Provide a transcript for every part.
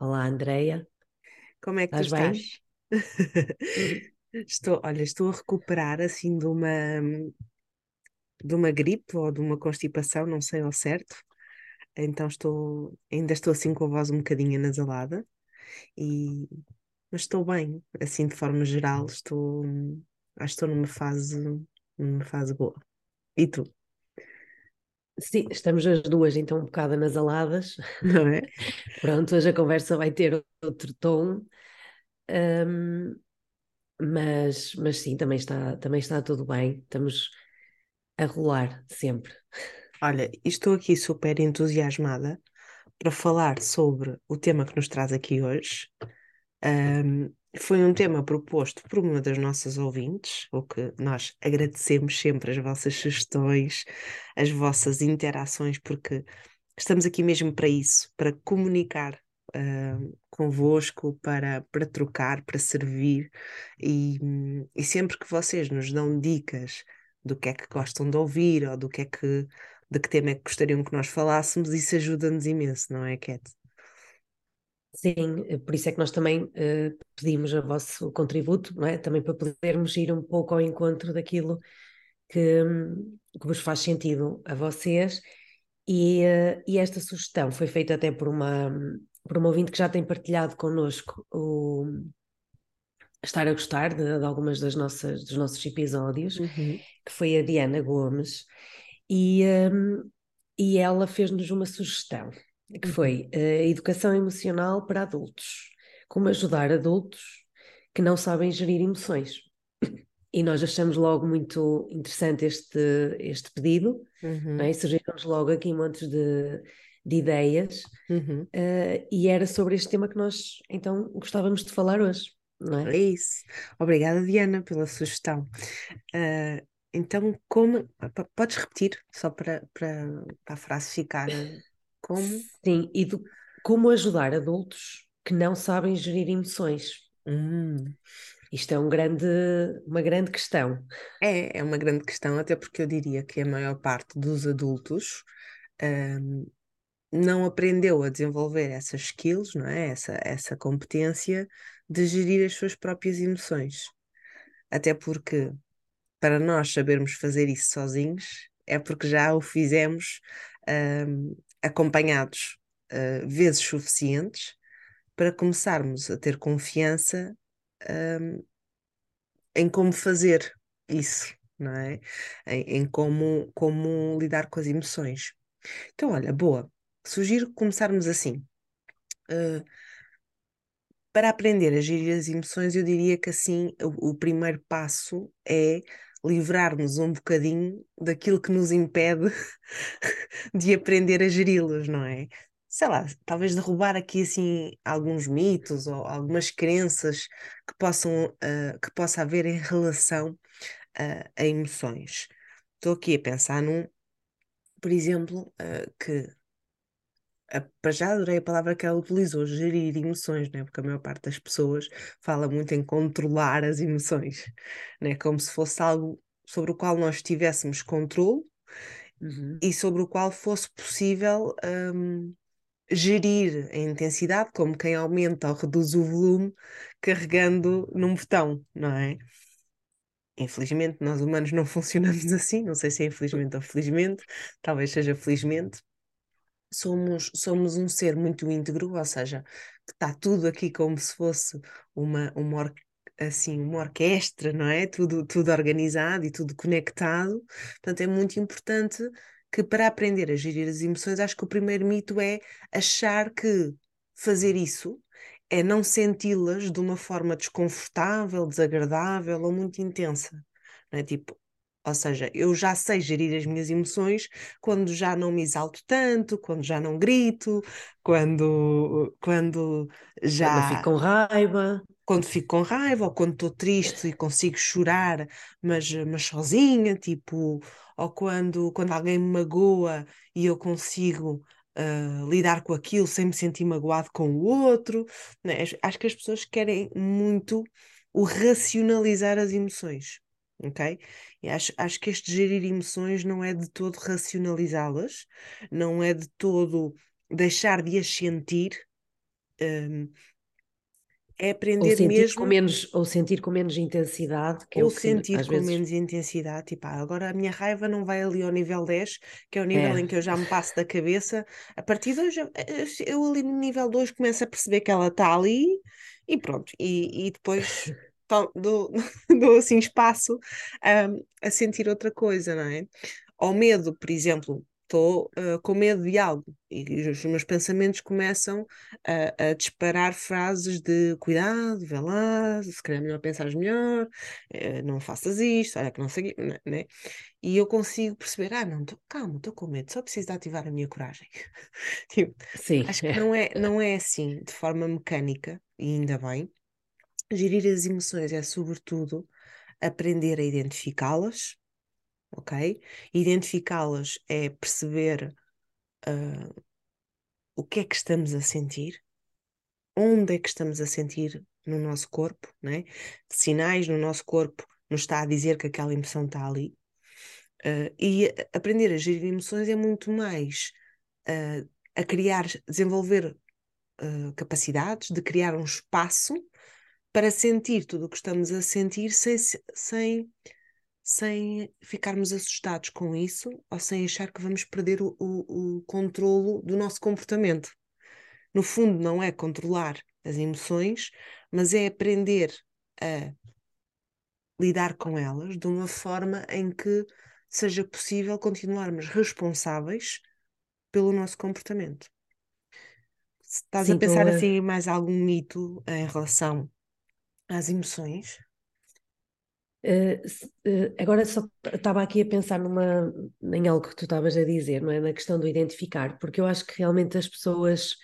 Olá, Andreia. Como é que tu Estás estás? Estou, olha, estou a recuperar assim de uma de uma gripe ou de uma constipação, não sei ao certo. Então estou, ainda estou assim com a voz um bocadinho anasalada e mas estou bem, assim de forma geral, estou acho que estou numa fase numa fase boa. E tu, Sim, estamos as duas então um bocado anasaladas. não é? Pronto, hoje a conversa vai ter outro tom. Ahm, mas, mas sim, também está, também está tudo bem. Estamos a rolar sempre. Olha, estou aqui super entusiasmada para falar sobre o tema que nos traz aqui hoje. Ahm, foi um tema proposto por uma das nossas ouvintes, o que nós agradecemos sempre as vossas sugestões, as vossas interações, porque estamos aqui mesmo para isso, para comunicar ahm, convosco, para, para trocar, para servir, e, e sempre que vocês nos dão dicas do que é que gostam de ouvir ou do que é que, de que tema é que gostariam que nós falássemos, isso ajuda-nos imenso, não é, Cat? Sim, eh, por isso é que nós também eh, pedimos o vosso contributo, não é? Também para podermos ir um pouco ao encontro daquilo que, que vos faz sentido a vocês. E, eh, e esta sugestão foi feita até por uma, por uma ouvinte que já tem partilhado connosco o estar a gostar de, de algumas das nossas, dos nossos episódios, Uhum. que foi a Diana Gomes, e, hum, e ela fez-nos uma sugestão, que Uhum. foi a educação emocional para adultos, como ajudar adultos que não sabem gerir emoções. E nós achamos logo muito interessante este, este pedido, Uhum. não é? Surgiram-nos logo aqui montes de, de ideias, Uhum. eh, e era sobre este tema que nós então gostávamos de falar hoje, não é? É isso. Obrigada, Diana, pela sugestão. Ah, então, como. Podes repetir, só para, para, para a frase ficar eh, como? Sim, e do- como ajudar adultos que não sabem gerir emoções. Hum. Isto é um grande, uma grande questão. É, é uma grande questão, até porque eu diria que a maior parte dos adultos ahm, não aprendeu a desenvolver essas skills, não é? Essa, essa competência de gerir as suas próprias emoções. Até porque, para nós sabermos fazer isso sozinhos, é porque já o fizemos ahm, acompanhados ah, vezes suficientes para começarmos a ter confiança ahm, em como fazer isso, não é? Em, em como, como lidar com as emoções. Então, olha, boa. Sugiro começarmos assim. Uh, para aprender a gerir as emoções, eu diria que assim o, o primeiro passo é livrar-nos um bocadinho daquilo que nos impede de aprender a geri-los, não é? Sei lá, talvez derrubar aqui assim alguns mitos ou algumas crenças que possam uh, que possa haver em relação uh, a emoções. Estou aqui a pensar num, por exemplo, uh, que para já adorei a palavra que ela utilizou, gerir emoções, né? Porque a maior parte das pessoas fala muito em controlar as emoções, né? Como se fosse algo sobre o qual nós tivéssemos controle Uhum. e sobre o qual fosse possível hum, gerir a intensidade, como quem aumenta ou reduz o volume carregando num botão, não é? Infelizmente, nós humanos não funcionamos assim, não sei se é infelizmente ou felizmente, talvez seja felizmente. Somos, somos um ser muito íntegro, ou seja, que está tudo aqui como se fosse uma, uma, or- assim, uma orquestra, não é? Tudo, tudo organizado e tudo conectado. Portanto, é muito importante que para aprender a gerir as emoções, acho que o primeiro mito é achar que fazer isso é não senti-las de uma forma desconfortável, desagradável ou muito intensa. Não é? Tipo, Ou seja, eu já sei gerir as minhas emoções quando já não me exalto tanto, quando já não grito, quando, quando já. Quando fico com raiva. Quando fico com raiva, ou quando estou triste e consigo chorar, mas, mas sozinha, tipo, ou quando, quando alguém me magoa e eu consigo uh, lidar com aquilo sem me sentir magoado com o outro. Né? Acho que as pessoas querem muito o racionalizar as emoções ok? E acho, acho que este gerir emoções não é de todo racionalizá-las, não é de todo deixar de as sentir, um, é aprender ou sentir mesmo. Com menos, ou sentir com menos intensidade. Que ou é o que, sentir com vezes... menos intensidade. Tipo, ah, agora a minha raiva não vai ali ao nível 10, que é o nível é. em que eu já me passo da cabeça. A partir de hoje, eu ali no nível 2 começo a perceber que ela está ali e pronto. E, e depois dou, dou assim espaço um, a sentir outra coisa, não é? Ao medo, por exemplo, estou uh, com medo de algo e os meus pensamentos começam a, a, disparar frases de cuidado, vê lá, se calhar é melhor pensares melhor, uh, não faças isto, olha que não sei, né, né? E eu consigo perceber, ah, não, tô, calma, estou com medo, só preciso de ativar a minha coragem. tipo, Sim. Acho que não é, não é assim, de forma mecânica, e ainda bem, Gerir as emoções é, sobretudo, aprender a identificá-las, ok? Identificá-las é perceber uh, o que é que estamos a sentir, onde é que estamos a sentir no nosso corpo, né? Sinais no nosso corpo nos está a dizer que aquela emoção está ali. Uh, e aprender a gerir emoções é muito mais uh, a criar, desenvolver capacidades de criar um espaço para sentir tudo o que estamos a sentir sem, sem, sem ficarmos assustados com isso ou sem achar que vamos perder o, o, o controlo do nosso comportamento. No fundo, não é controlar as emoções, mas é aprender a lidar com elas de uma forma em que seja possível continuarmos responsáveis pelo nosso comportamento. Estás Sim, a pensar assim em mais algum mito em relação às emoções? Uh, uh, agora só estava aqui a pensar numa, em algo que tu estavas a dizer, não é? Na questão do identificar, porque eu acho que realmente as pessoas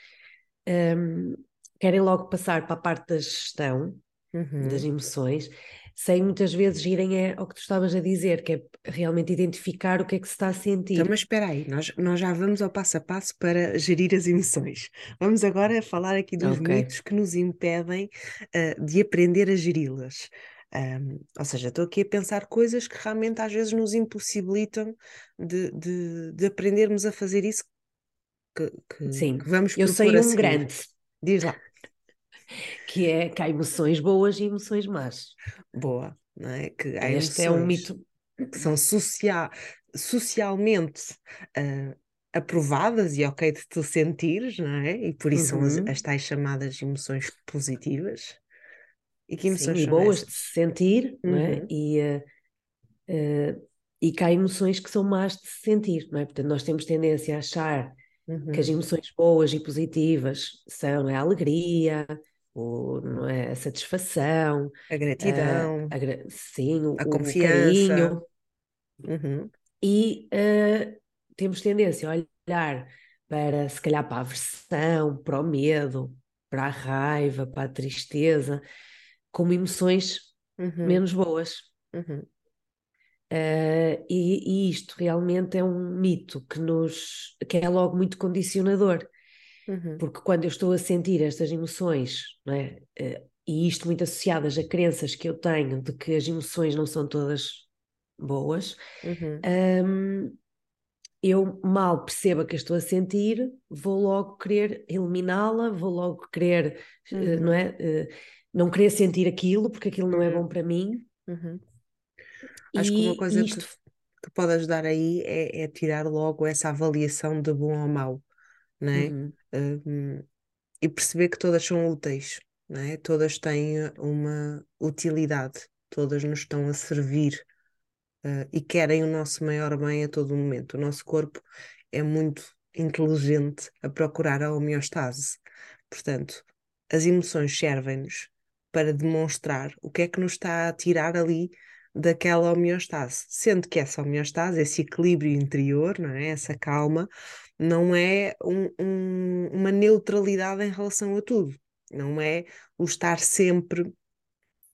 um, ehm, querem logo passar para a parte da gestão uhum. das emoções, sem muitas vezes irem é, ao que tu estavas a dizer, que é realmente identificar o que é que se está a sentir. Então, mas espera aí, nós, nós já vamos ao passo a passo para gerir as emoções. Vamos agora falar aqui dos okay. mitos que nos impedem uh, de aprender a geri-las. Um, ou seja, estou aqui a pensar coisas que realmente às vezes nos impossibilitam de, de, de aprendermos a fazer isso que, que, Sim, que vamos eu sei um grande. Diz lá. que é que há emoções boas e emoções más. Boa, não é? Que há este é um mito que são social, socialmente uh, aprovadas e ok de tu sentires, não é? E por isso uhum. são as, as tais chamadas emoções positivas. E que emoções Sim, boas essas? de se sentir, uhum. não é? Uhum. E, uh, uh, e que há emoções que são más de se sentir, não é? Portanto, nós temos tendência a achar uhum. que as uhum. emoções boas e positivas são a alegria, o, não é, a satisfação, a gratidão, a, a, sim, o, a confiança. Uhum. E uh, temos tendência a olhar para, se calhar, para a aversão, para o medo, para a raiva, para a tristeza, como emoções uhum. menos boas. Uhum. Uh, e, e, isto realmente é um mito que nos que é logo muito condicionador Uhum. Porque quando eu estou a sentir estas emoções, não é? Uh, e isto muito associadas a crenças que eu tenho de que as emoções não são todas boas, uhum. um, eu mal perceba que estou a sentir, vou logo querer eliminá-la, vou logo querer, uhum. uh, não é? Uh, não querer sentir aquilo porque aquilo não é uhum. bom para mim. Uhum. Acho que uma coisa isto... que, que pode ajudar aí é, é, tirar logo essa avaliação de bom ou mau, não é? Uhum. Hum, e perceber que todas são úteis, não é? todas têm uma utilidade, todas nos estão a servir uh, e querem o nosso maior bem a todo momento. O nosso corpo é muito inteligente a procurar a homeostase. Portanto, as emoções servem-nos para demonstrar o que é que nos está a tirar ali daquela homeostase. Sendo que essa homeostase, esse equilíbrio interior, não é? essa calma, não é um, um, uma neutralidade em relação a tudo. Não é o estar sempre.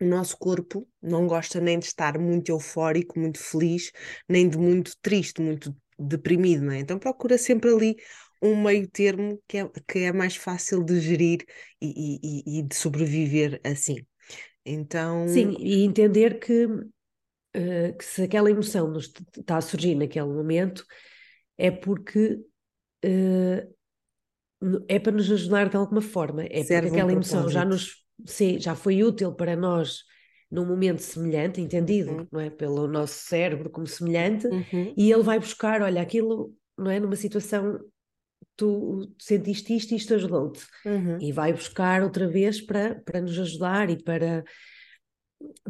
O nosso corpo não gosta nem de estar muito eufórico, muito feliz, nem de muito triste, muito deprimido, não é? Então procura sempre ali um meio termo que é, que é mais fácil de gerir e, e, e de sobreviver assim. Então. Sim, e entender que, uh, que se aquela emoção nos está a surgir naquele momento é porque uh, é para nos ajudar de alguma forma, é Serve porque aquela um emoção já nos sim, já foi útil para nós num momento semelhante, entendido, uhum. não é, pelo nosso cérebro como semelhante, uhum. e ele vai buscar, olha, aquilo, não é, numa situação tu sentiste isto e isto ajudou-te. Uhum. E vai buscar outra vez para, para nos ajudar e para,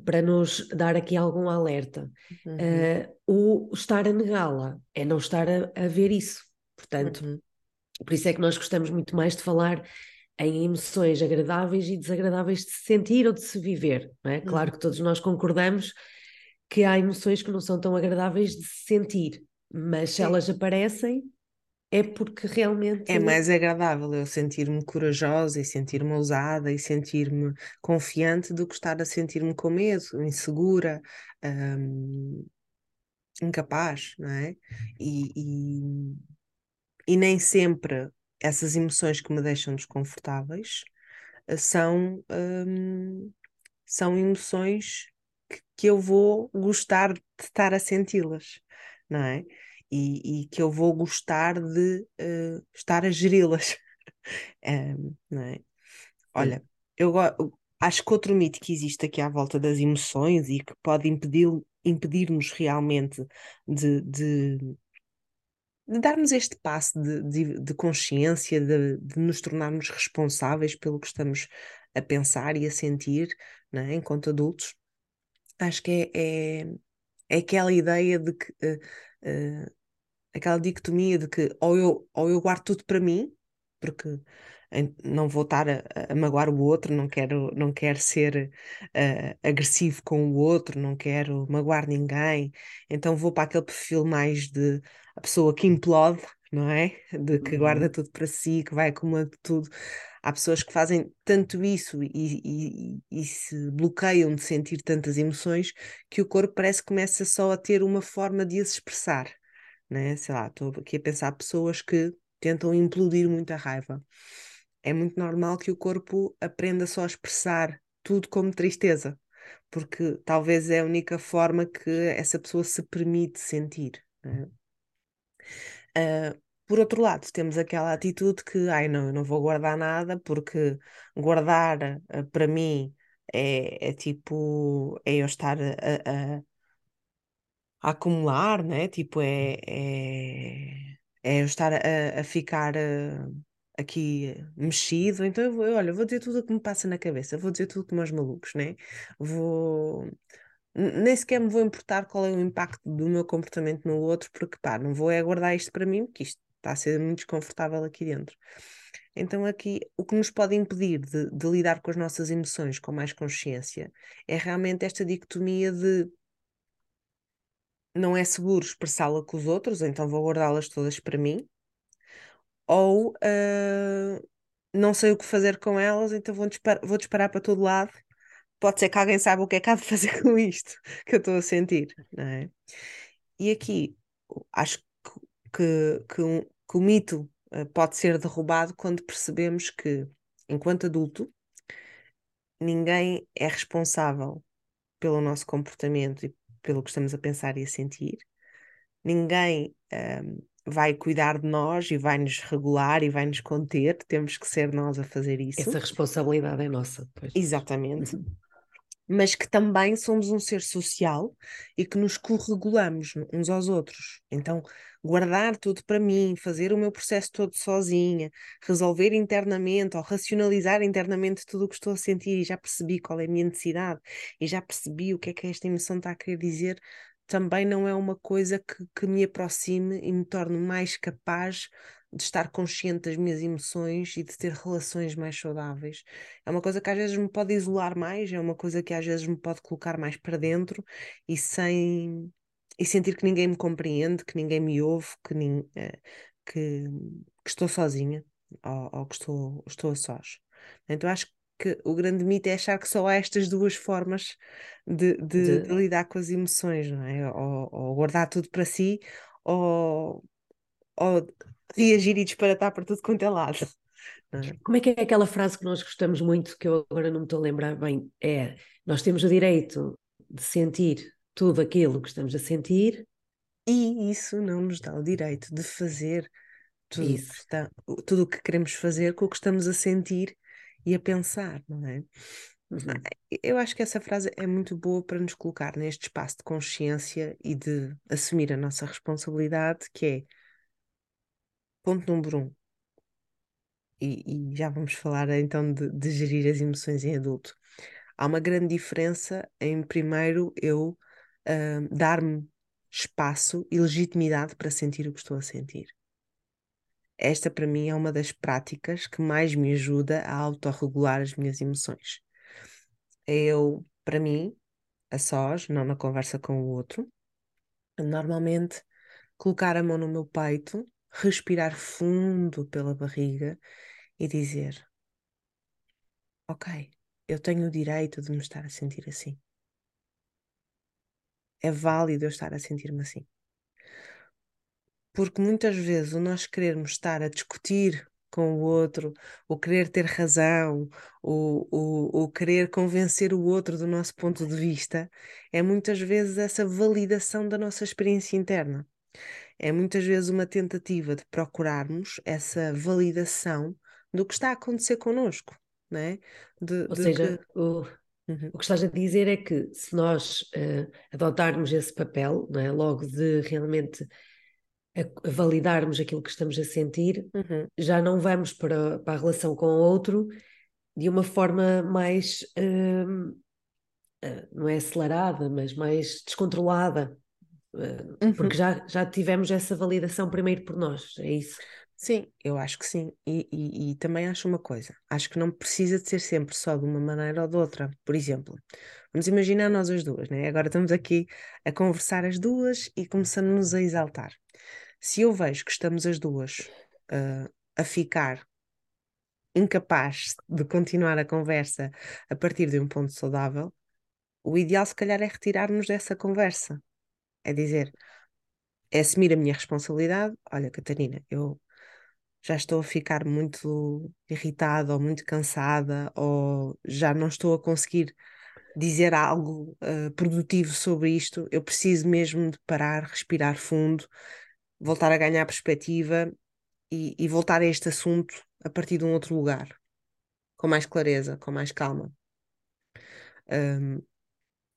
para nos dar aqui algum alerta. Uhum. Uh, o estar a negá-la é não estar a, a ver isso. Portanto, uhum. por isso é que nós gostamos muito mais de falar em emoções agradáveis e desagradáveis de se sentir ou de se viver. É? Claro uhum. que todos nós concordamos que há emoções que não são tão agradáveis de se sentir, mas se elas aparecem, é porque realmente. É mais agradável eu sentir-me corajosa e sentir-me ousada e sentir-me confiante do que estar a sentir-me com medo, insegura, hum, incapaz, não é? E, e, e, nem sempre essas emoções que me deixam desconfortáveis eh, são, hum, são emoções que, que eu vou gostar de estar a senti-las, não é? e, e que eu vou gostar de uh, estar a geri-las. um, não é? Olha, eu acho que outro mito que existe aqui à volta das emoções e que pode impedir-nos impedir realmente de, de, de, darmos este passo de, de, de consciência, de, de, nos tornarmos responsáveis pelo que estamos a pensar e a sentir é? enquanto adultos, acho que é, é, é aquela ideia de que uh, uh, aquela dicotomia de que ou eu, ou eu guardo tudo para mim, porque não vou estar a, a, magoar o outro, não quero, não quero ser uh, agressivo com o outro, não quero magoar ninguém, então vou para aquele perfil mais de a pessoa que implode, não é? De que uhum. guarda tudo para si, que vai acumulando tudo. Há pessoas que fazem tanto isso e, e, e, se bloqueiam de sentir tantas emoções que o corpo parece que começa só a ter uma forma de as expressar né? Sei lá, estou aqui a pensar pessoas que tentam implodir muita raiva. É muito normal que o corpo aprenda só a expressar tudo como tristeza, porque talvez é a única forma que essa pessoa se permite sentir. Né? Uh, por outro lado, temos aquela atitude que, ai não, eu não vou guardar nada, porque guardar uh, para mim é, é, tipo, é eu estar a, a, a acumular, né? Tipo, é, é, é eu estar a, a ficar uh, aqui mexido. Então, eu vou, olha, vou dizer tudo o que me passa na cabeça, vou dizer tudo como aos malucos, né? Vou. Nem sequer me vou importar qual é o impacto do meu comportamento no outro, porque pá, não vou é guardar isto para mim, porque isto está a ser muito desconfortável aqui dentro. Então, aqui, o que nos pode impedir de, de lidar com as nossas emoções com mais consciência é realmente esta dicotomia de não é seguro expressá-la com os outros, então vou guardá-las todas para mim, ou uh, não sei o que fazer com elas, então vou disparar, vou disparar para todo lado. Pode ser que alguém saiba o que é que há de fazer com isto que eu estou a sentir, não é? E aqui acho que, que, um, que o mito uh, pode ser derrubado quando percebemos que, enquanto adulto, ninguém é responsável pelo nosso comportamento e pelo que estamos a pensar e a sentir. Ninguém um, vai cuidar de nós e vai nos regular e vai nos conter, temos que ser nós a fazer isso. Essa responsabilidade é nossa. Pois. Exatamente. Uhum mas que também somos um ser social e que nos corregulamos uns aos outros. Então, guardar tudo para mim, fazer o meu processo todo sozinha, resolver internamente ou racionalizar internamente tudo o que estou a sentir e já percebi qual é a minha necessidade e já percebi o que é que esta emoção está a querer dizer, também não é uma coisa que, que me aproxime e me torne mais capaz de estar consciente das minhas emoções e de ter relações mais saudáveis. É uma coisa que às vezes me pode isolar mais, é uma coisa que às vezes me pode colocar mais para dentro e sem e sentir que ninguém me compreende, que ninguém me ouve, que, nin, eh, que, que estou sozinha ou, ou, que estou, estou a sós. Então acho que o grande mito é achar que só há estas duas formas de, de, de... de lidar com as emoções, não é? Ou, ou, guardar tudo para si, ou, ou reagir e disparatar para tudo quanto é lado. É? Como é que é aquela frase que nós gostamos muito, que eu agora não me estou a lembrar bem? É: nós temos o direito de sentir tudo aquilo que estamos a sentir. E isso não nos dá o direito de fazer tudo. Que está, tudo o que queremos fazer com o que estamos a sentir e a pensar, não é? Uhum. Eu acho que essa frase é muito boa para nos colocar neste espaço de consciência e de assumir a nossa responsabilidade, que é ponto número um. E, e já vamos falar então de, de, gerir as emoções em adulto. Há uma grande diferença em, primeiro, eu uh, dar-me espaço e legitimidade para sentir o que estou a sentir. Esta, para mim, é uma das práticas que mais me ajuda a autorregular as minhas emoções. Eu, para mim, a sós, não na conversa com o outro, normalmente colocar a mão no meu peito, respirar fundo pela barriga e dizer: Ok, eu tenho o direito de me estar a sentir assim. É válido eu estar a sentir-me assim porque muitas vezes o nós querermos estar a discutir com o outro, o querer ter razão, o, o, o querer convencer o outro do nosso ponto de vista, é muitas vezes essa validação da nossa experiência interna. É muitas vezes uma tentativa de procurarmos essa validação do que está a acontecer connosco, não é? De, Ou de seja, que... o, uhum. o que estás a dizer é que se nós uh, adotarmos esse papel, não é? logo de realmente a, validarmos aquilo que estamos a sentir, uhum. já não vamos para, para, a relação com o outro de uma forma mais, uh, uh, não é acelerada, mas mais descontrolada, uhum. porque já, já tivemos essa validação primeiro por nós, é isso? Sim, eu acho que sim. E, e, e, também acho uma coisa: acho que não precisa de ser sempre só de uma maneira ou de outra. Por exemplo, vamos imaginar nós as duas, né? Agora estamos aqui a conversar as duas e começamos a exaltar. Se eu vejo que estamos as duas uh, a ficar incapaz de continuar a conversa a partir de um ponto saudável, o ideal se calhar é retirar-nos dessa conversa. É dizer, é assumir a minha responsabilidade. Olha, Catarina, eu já estou a ficar muito irritada ou muito cansada ou já não estou a conseguir dizer algo uh, produtivo sobre isto. Eu preciso mesmo de parar, respirar fundo, voltar a ganhar perspectiva e, e voltar a este assunto a partir de um outro lugar, com mais clareza, com mais calma. Um,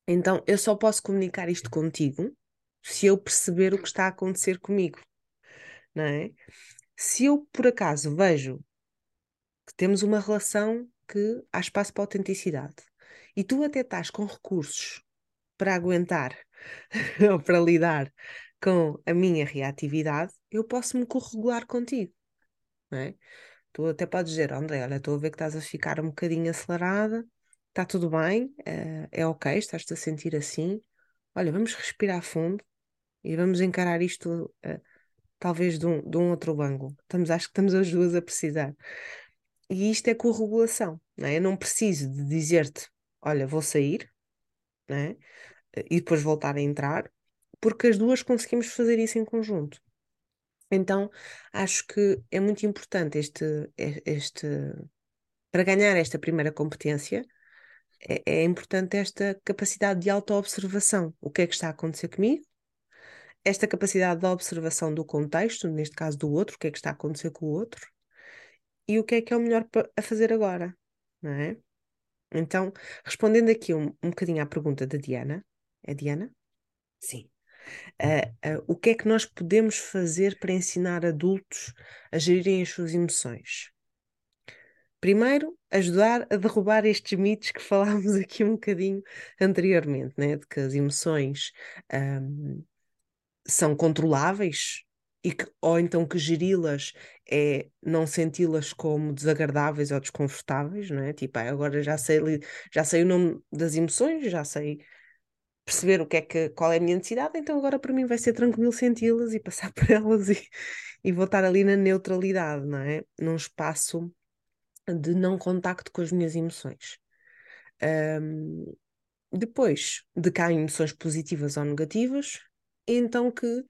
então, eu só posso comunicar isto contigo se eu perceber o que está a acontecer comigo, não é? Se eu, por acaso, vejo que temos uma relação que há espaço para autenticidade e tu até estás com recursos para aguentar ou para lidar com a minha reatividade, eu posso me corregular contigo. Não é? Tu até podes dizer, André, olha, estou a ver que estás a ficar um bocadinho acelerada, está tudo bem, é, é ok, estás-te a sentir assim. Olha, vamos respirar fundo e vamos encarar isto uh, talvez de um, de um outro ângulo. Estamos, acho que estamos as duas a precisar. E isto é corregulação, não é? Eu não preciso de dizer-te, olha, vou sair, é? e depois voltar a entrar, porque as duas conseguimos fazer isso em conjunto. Então, acho que é muito importante este, este para ganhar esta primeira competência, é, é importante esta capacidade de autoobservação. O que é que está a acontecer comigo? Esta capacidade de observação do contexto, neste caso do outro, o que é que está a acontecer com o outro, e o que é que é o melhor a fazer agora, não é? Então, respondendo aqui um, um bocadinho à pergunta da Diana, é Diana? Sim. Uh, uh, o que é que nós podemos fazer para ensinar adultos a gerirem as suas emoções? Primeiro, ajudar a derrubar estes mitos que falámos aqui um bocadinho anteriormente, né? de que as emoções um, são controláveis e que, ou então que geri-las é não senti-las como desagradáveis ou desconfortáveis, não é? Tipo, ah, agora já sei, já sei o nome das emoções, já sei perceber o que é que, qual é a minha necessidade, então agora para mim vai ser tranquilo senti-las e passar por elas e, e voltar ali na neutralidade, não é? Num espaço de não contacto com as minhas emoções. Um, depois decaem emoções positivas ou negativas, então que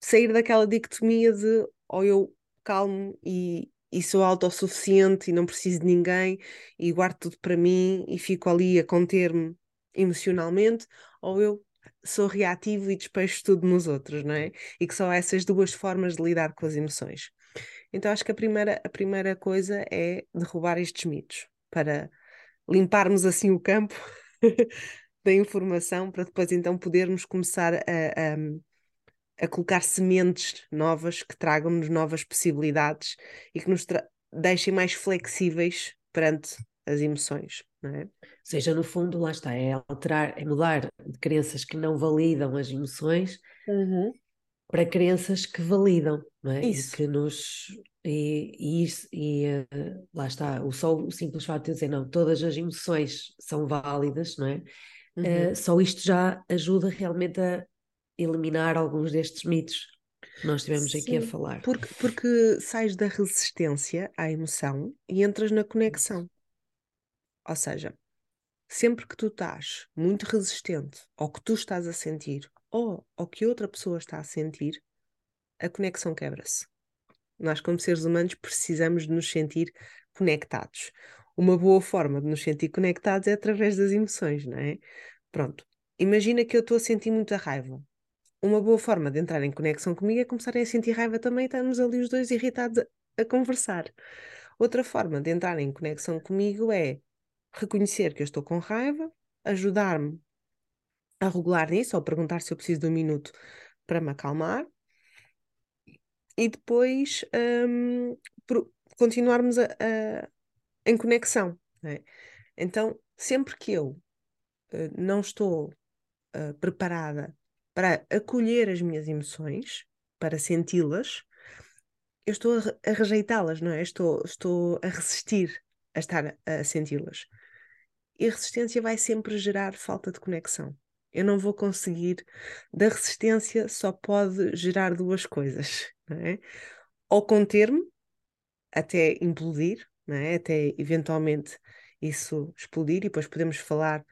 sair daquela dicotomia de ou eu calmo e, e sou autossuficiente e não preciso de ninguém e guardo tudo para mim e fico ali a conter-me emocionalmente, ou eu sou reativo e despejo tudo nos outros, não é? E que são essas duas formas de lidar com as emoções. Então acho que a primeira, a primeira coisa é derrubar estes mitos para limparmos assim o campo da informação para depois então podermos começar a, a a colocar sementes novas que tragam-nos novas possibilidades e que nos deixem mais flexíveis perante as emoções, não é? Ou seja, no fundo, lá está, é alterar, é mudar de crenças que não validam as emoções uhum. para crenças que validam, não é? Isso. E que nos. E, e, isso, e uh, lá está, o só o simples fato de dizer não, todas as emoções são válidas, não é? Uhum. Uh, só isto já ajuda realmente a eliminar alguns destes mitos que nós estivemos aqui a falar. Porque, porque sais da resistência à emoção e entras na conexão. Ou seja, sempre que tu estás muito resistente ao que tu estás a sentir ou ao que outra pessoa está a sentir, a conexão quebra-se. Nós, como seres humanos, precisamos de nos sentir conectados. Uma boa forma de nos sentir conectados é através das emoções, não é? Pronto. Imagina que eu estou a sentir muita raiva uma boa forma de entrar em conexão comigo é começarem a sentir raiva também e estarmos ali os dois irritados a, a conversar. Outra forma de entrar em conexão comigo é reconhecer que eu estou com raiva, ajudar-me a regular nisso, ou perguntar se eu preciso de um minuto para me acalmar, e depois um, continuarmos a, a, em conexão. É? Então, sempre que eu uh, não estou uh, preparada para acolher as minhas emoções, para senti-las, eu estou a, a rejeitá-las, não é? Estou, estou a resistir a estar a, a senti-las. E a resistência vai sempre gerar falta de conexão. Eu não vou conseguir. Da resistência só pode gerar duas coisas, não é? Ou conter-me até implodir, não é? Até eventualmente isso explodir, e depois podemos falar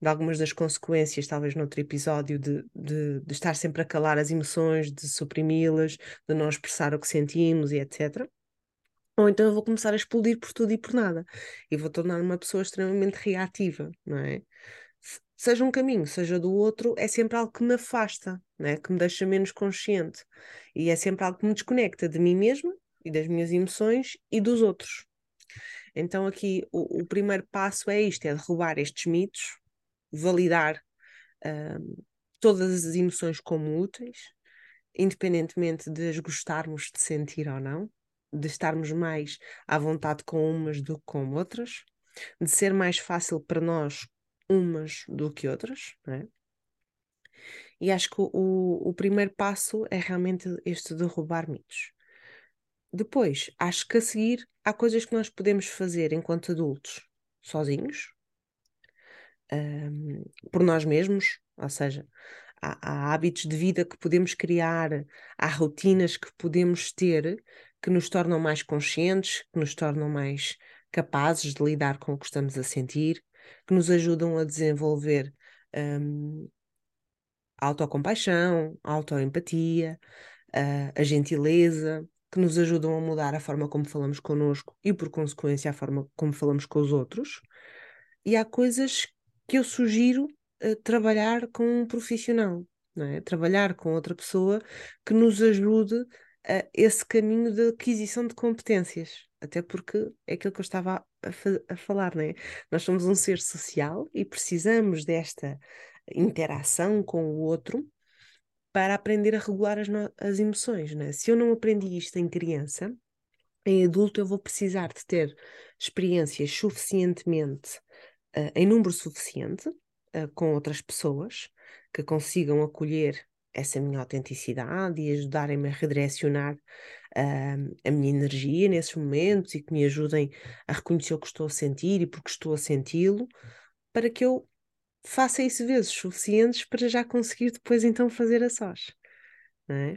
de algumas das consequências, talvez noutro episódio, de, de, de estar sempre a calar as emoções, de suprimi-las, de não expressar o que sentimos e etc. Ou então eu vou começar a explodir por tudo e por nada e vou tornar-me uma pessoa extremamente reativa, não é? Seja um caminho, seja do outro, é sempre algo que me afasta, não é? que me deixa menos consciente e é sempre algo que me desconecta de mim mesma e das minhas emoções e dos outros. Então, aqui o, o primeiro passo é isto: é derrubar estes mitos, validar uh, todas as emoções como úteis, independentemente de as gostarmos de sentir ou não, de estarmos mais à vontade com umas do que com outras, de ser mais fácil para nós umas do que outras, é? E acho que o, o primeiro passo é realmente este derrubar mitos. Depois, acho que a seguir há coisas que nós podemos fazer enquanto adultos, sozinhos, um, por nós mesmos, ou seja, há, há, hábitos de vida que podemos criar, há rotinas que podemos ter que nos tornam mais conscientes, que nos tornam mais capazes de lidar com o que estamos a sentir, que nos ajudam a desenvolver um, a autocompaixão, a autoempatia, a, a gentileza, que nos ajudam a mudar a forma como falamos connosco e, por consequência, a forma como falamos com os outros. E há coisas que eu sugiro uh, trabalhar com um profissional, é? trabalhar com outra pessoa que nos ajude a esse caminho de aquisição de competências. Até porque é aquilo que eu estava a, fa a falar, não é? Nós somos um ser social e precisamos desta interação com o outro para aprender a regular as, as emoções. Não é? Se eu não aprendi isto em criança, em adulto eu vou precisar de ter experiências suficientemente uh, em número suficiente uh, com outras pessoas que consigam acolher essa minha autenticidade e ajudarem-me a redirecionar uh, a minha energia nesses momentos e que me ajudem a reconhecer o que estou a sentir e porque estou a senti-lo, para que eu faça isso vezes suficientes para já conseguir depois então fazer a sós. É?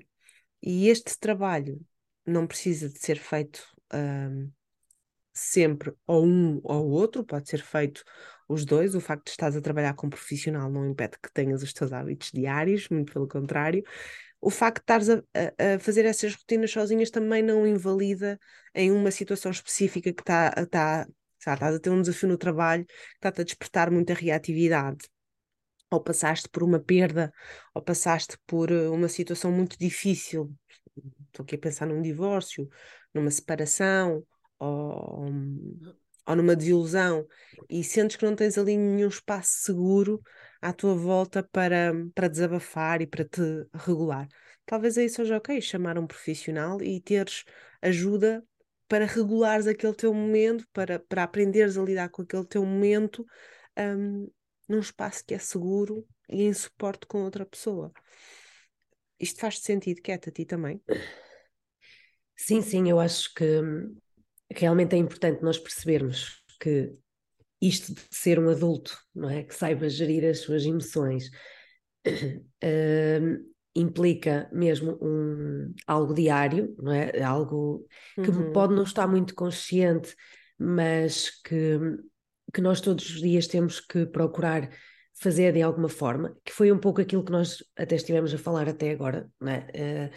E este trabalho não precisa de ser feito um, sempre ou um ou outro, pode ser feito os dois. O facto de estás a trabalhar com um profissional não impede que tenhas os teus hábitos diários, muito pelo contrário. O facto de estares a, a, a fazer essas rotinas sozinhas também não invalida em uma situação específica que está, está estás a ter um desafio no trabalho que está-te a despertar muita reatividade. Ou passaste por uma perda, ou passaste por eh, uma situação muito difícil, estou aqui a pensar num divórcio, numa separação, ou, ou numa desilusão, e sentes que não tens ali nenhum espaço seguro à tua volta para, para desabafar e para te regular. Talvez aí seja ok chamar um profissional e teres ajuda para regulares aquele teu momento, para, para aprenderes a lidar com aquele teu momento um, num espaço que é seguro e em suporte com outra pessoa. Isto faz sentido, Cat, a ti também? Sim, sim, eu acho que realmente é importante nós percebermos que isto de ser um adulto, não é? Que saiba gerir as suas emoções, uh, implica mesmo um, algo diário, não é? Algo que uhum. pode não estar muito consciente, mas que que nós todos os dias temos que procurar fazer de alguma forma, que foi um pouco aquilo que nós até estivemos a falar até agora, não é?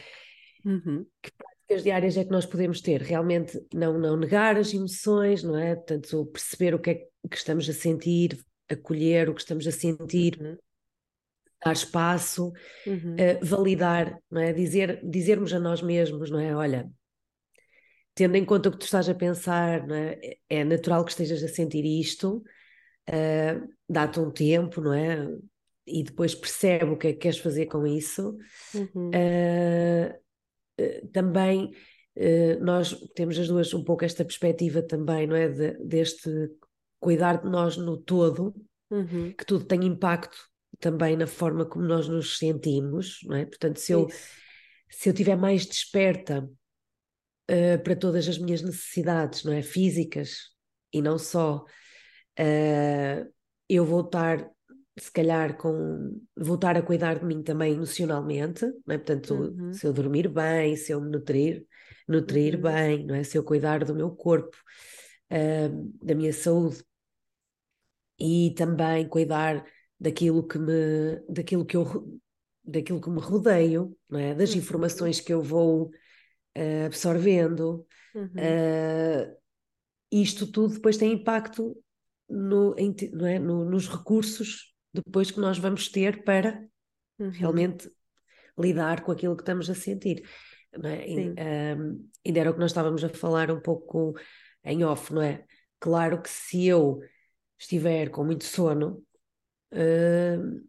Uh, uhum. Que práticas diárias é que nós podemos ter? Realmente não, não negar as emoções, não é? Portanto, perceber o que é que estamos a sentir, acolher o que estamos a sentir, uhum. Dar espaço, uhum. uh, validar, não é? Dizer, dizermos a nós mesmos, não é? Olha, tendo em conta o que tu estás a pensar, é? é? natural que estejas a sentir isto, uh, dá-te um tempo, não é? E depois percebe o que é que queres fazer com isso. Uhum. Uh, também nós temos as duas um pouco esta perspectiva também, não é? De, deste cuidar de nós no todo, uhum. que tudo tem impacto também na forma como nós nos sentimos, não é? Portanto, se eu, se eu estiver mais desperta uh, para todas as minhas necessidades, não é? Físicas e não só. Uh, eu vou estar, se calhar, com voltar a cuidar de mim também emocionalmente, não é? Portanto, uhum. se eu dormir bem, se eu me nutrir, nutrir uhum. bem, não é? Se eu cuidar do meu corpo, uh, da minha saúde e também cuidar daquilo que me, daquilo que eu daquilo que me rodeio, não é? das uhum. informações que eu vou uh, absorvendo. Uhum. Uh, isto tudo depois tem impacto no, em, não é? No, nos recursos depois que nós vamos ter para uhum. realmente lidar com aquilo que estamos a sentir. É? E, um, ehm, ainda era o que nós estávamos a falar um pouco em off, não é? Claro que se eu estiver com muito sono, uh,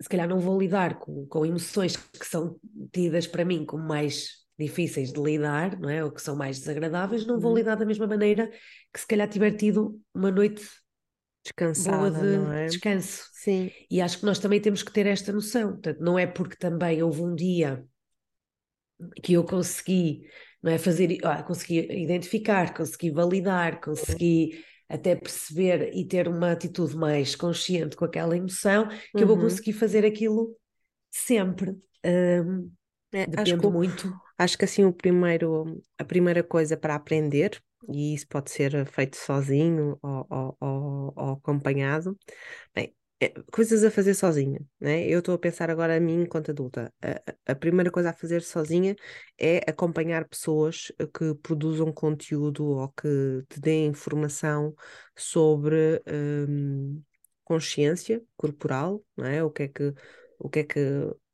se calhar não vou lidar com, com emoções que são tidas para mim como mais difíceis de lidar, não é? Ou que são mais desagradáveis, não vou uhum. lidar da mesma maneira que se calhar tiver tido uma noite descansada, boa de é? descanso. Sim. E acho que nós também temos que ter esta noção. Portanto, não é porque também houve um dia que eu consegui, não é fazer, ah, consegui identificar, consegui validar, consegui até perceber e ter uma atitude mais consciente com aquela emoção, que uhum. eu vou uhum. conseguir fazer aquilo sempre. Um, é, Depende acho que, muito. Acho que assim o primeiro, a primeira coisa para aprender, e isso pode ser feito sozinho ou, ou, ou, ou acompanhado, bem, coisas a fazer sozinha, né? Eu estou a pensar agora a mim enquanto adulta. A, a, primeira coisa a fazer sozinha é acompanhar pessoas que produzam conteúdo ou que te deem informação sobre hum, consciência corporal, não é? O que é que o que é que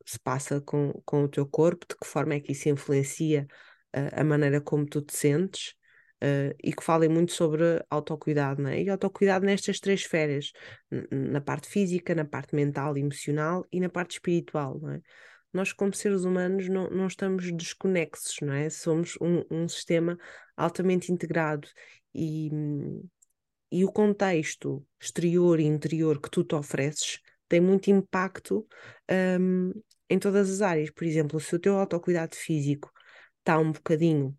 se passa com, com o teu corpo, de que forma é que isso influencia uh, a maneira como tu te sentes. Uh, e que falem muito sobre autocuidado, né? E autocuidado nestas três esferas, na parte física, na parte mental e emocional e na parte espiritual, não é? Nós, como seres humanos, não, não estamos desconexos, não é? Somos um, um sistema altamente integrado e, e o contexto exterior e interior que tu te ofereces tem muito impacto um, em todas as áreas. Por exemplo, se o teu autocuidado físico está um bocadinho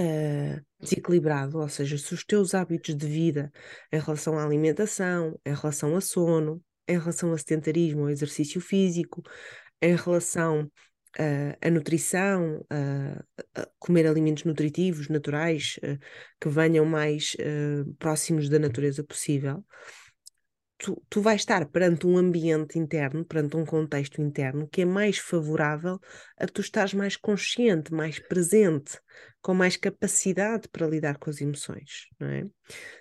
uh, desequilibrado, ou seja, se os teus hábitos de vida em relação à alimentação, em relação a sono, em relação a sedentarismo, ao exercício físico, em relação uh, à nutrição, uh, a comer alimentos nutritivos, naturais, uh, que venham mais próximos da natureza possível, tu, tu vais estar perante um ambiente interno, perante um contexto interno que é mais favorável a tu estares mais consciente, mais presente, com mais capacidade para lidar com as emoções, não é?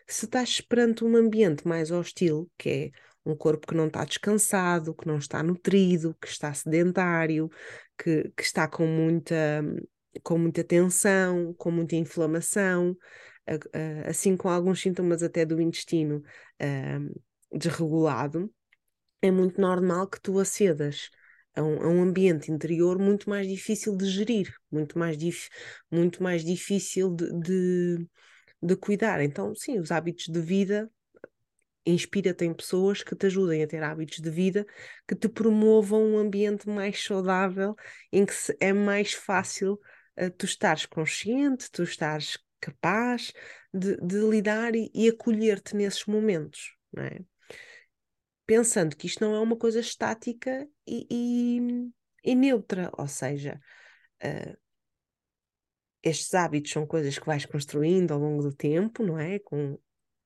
Se estás perante um ambiente mais hostil, que é um corpo que não está descansado, que não está nutrido, que está sedentário, que, que está com muita, com muita tensão, com muita inflamação, assim com alguns sintomas até do intestino desregulado, é muito normal que tu acedas a um, a um, ambiente interior muito mais difícil de gerir, muito mais, dif, muito mais difícil de, de, de cuidar. Então, sim, os hábitos de vida inspira-te em pessoas que te ajudem a ter hábitos de vida que te promovam um ambiente mais saudável, em que é mais fácil uh, tu estares consciente, tu estares capaz de, de lidar e, e acolher-te nesses momentos, não é? Pensando que isto não é uma coisa estática e, e, e neutra, ou seja, uh, estes hábitos são coisas que vais construindo ao longo do tempo, não é? Com,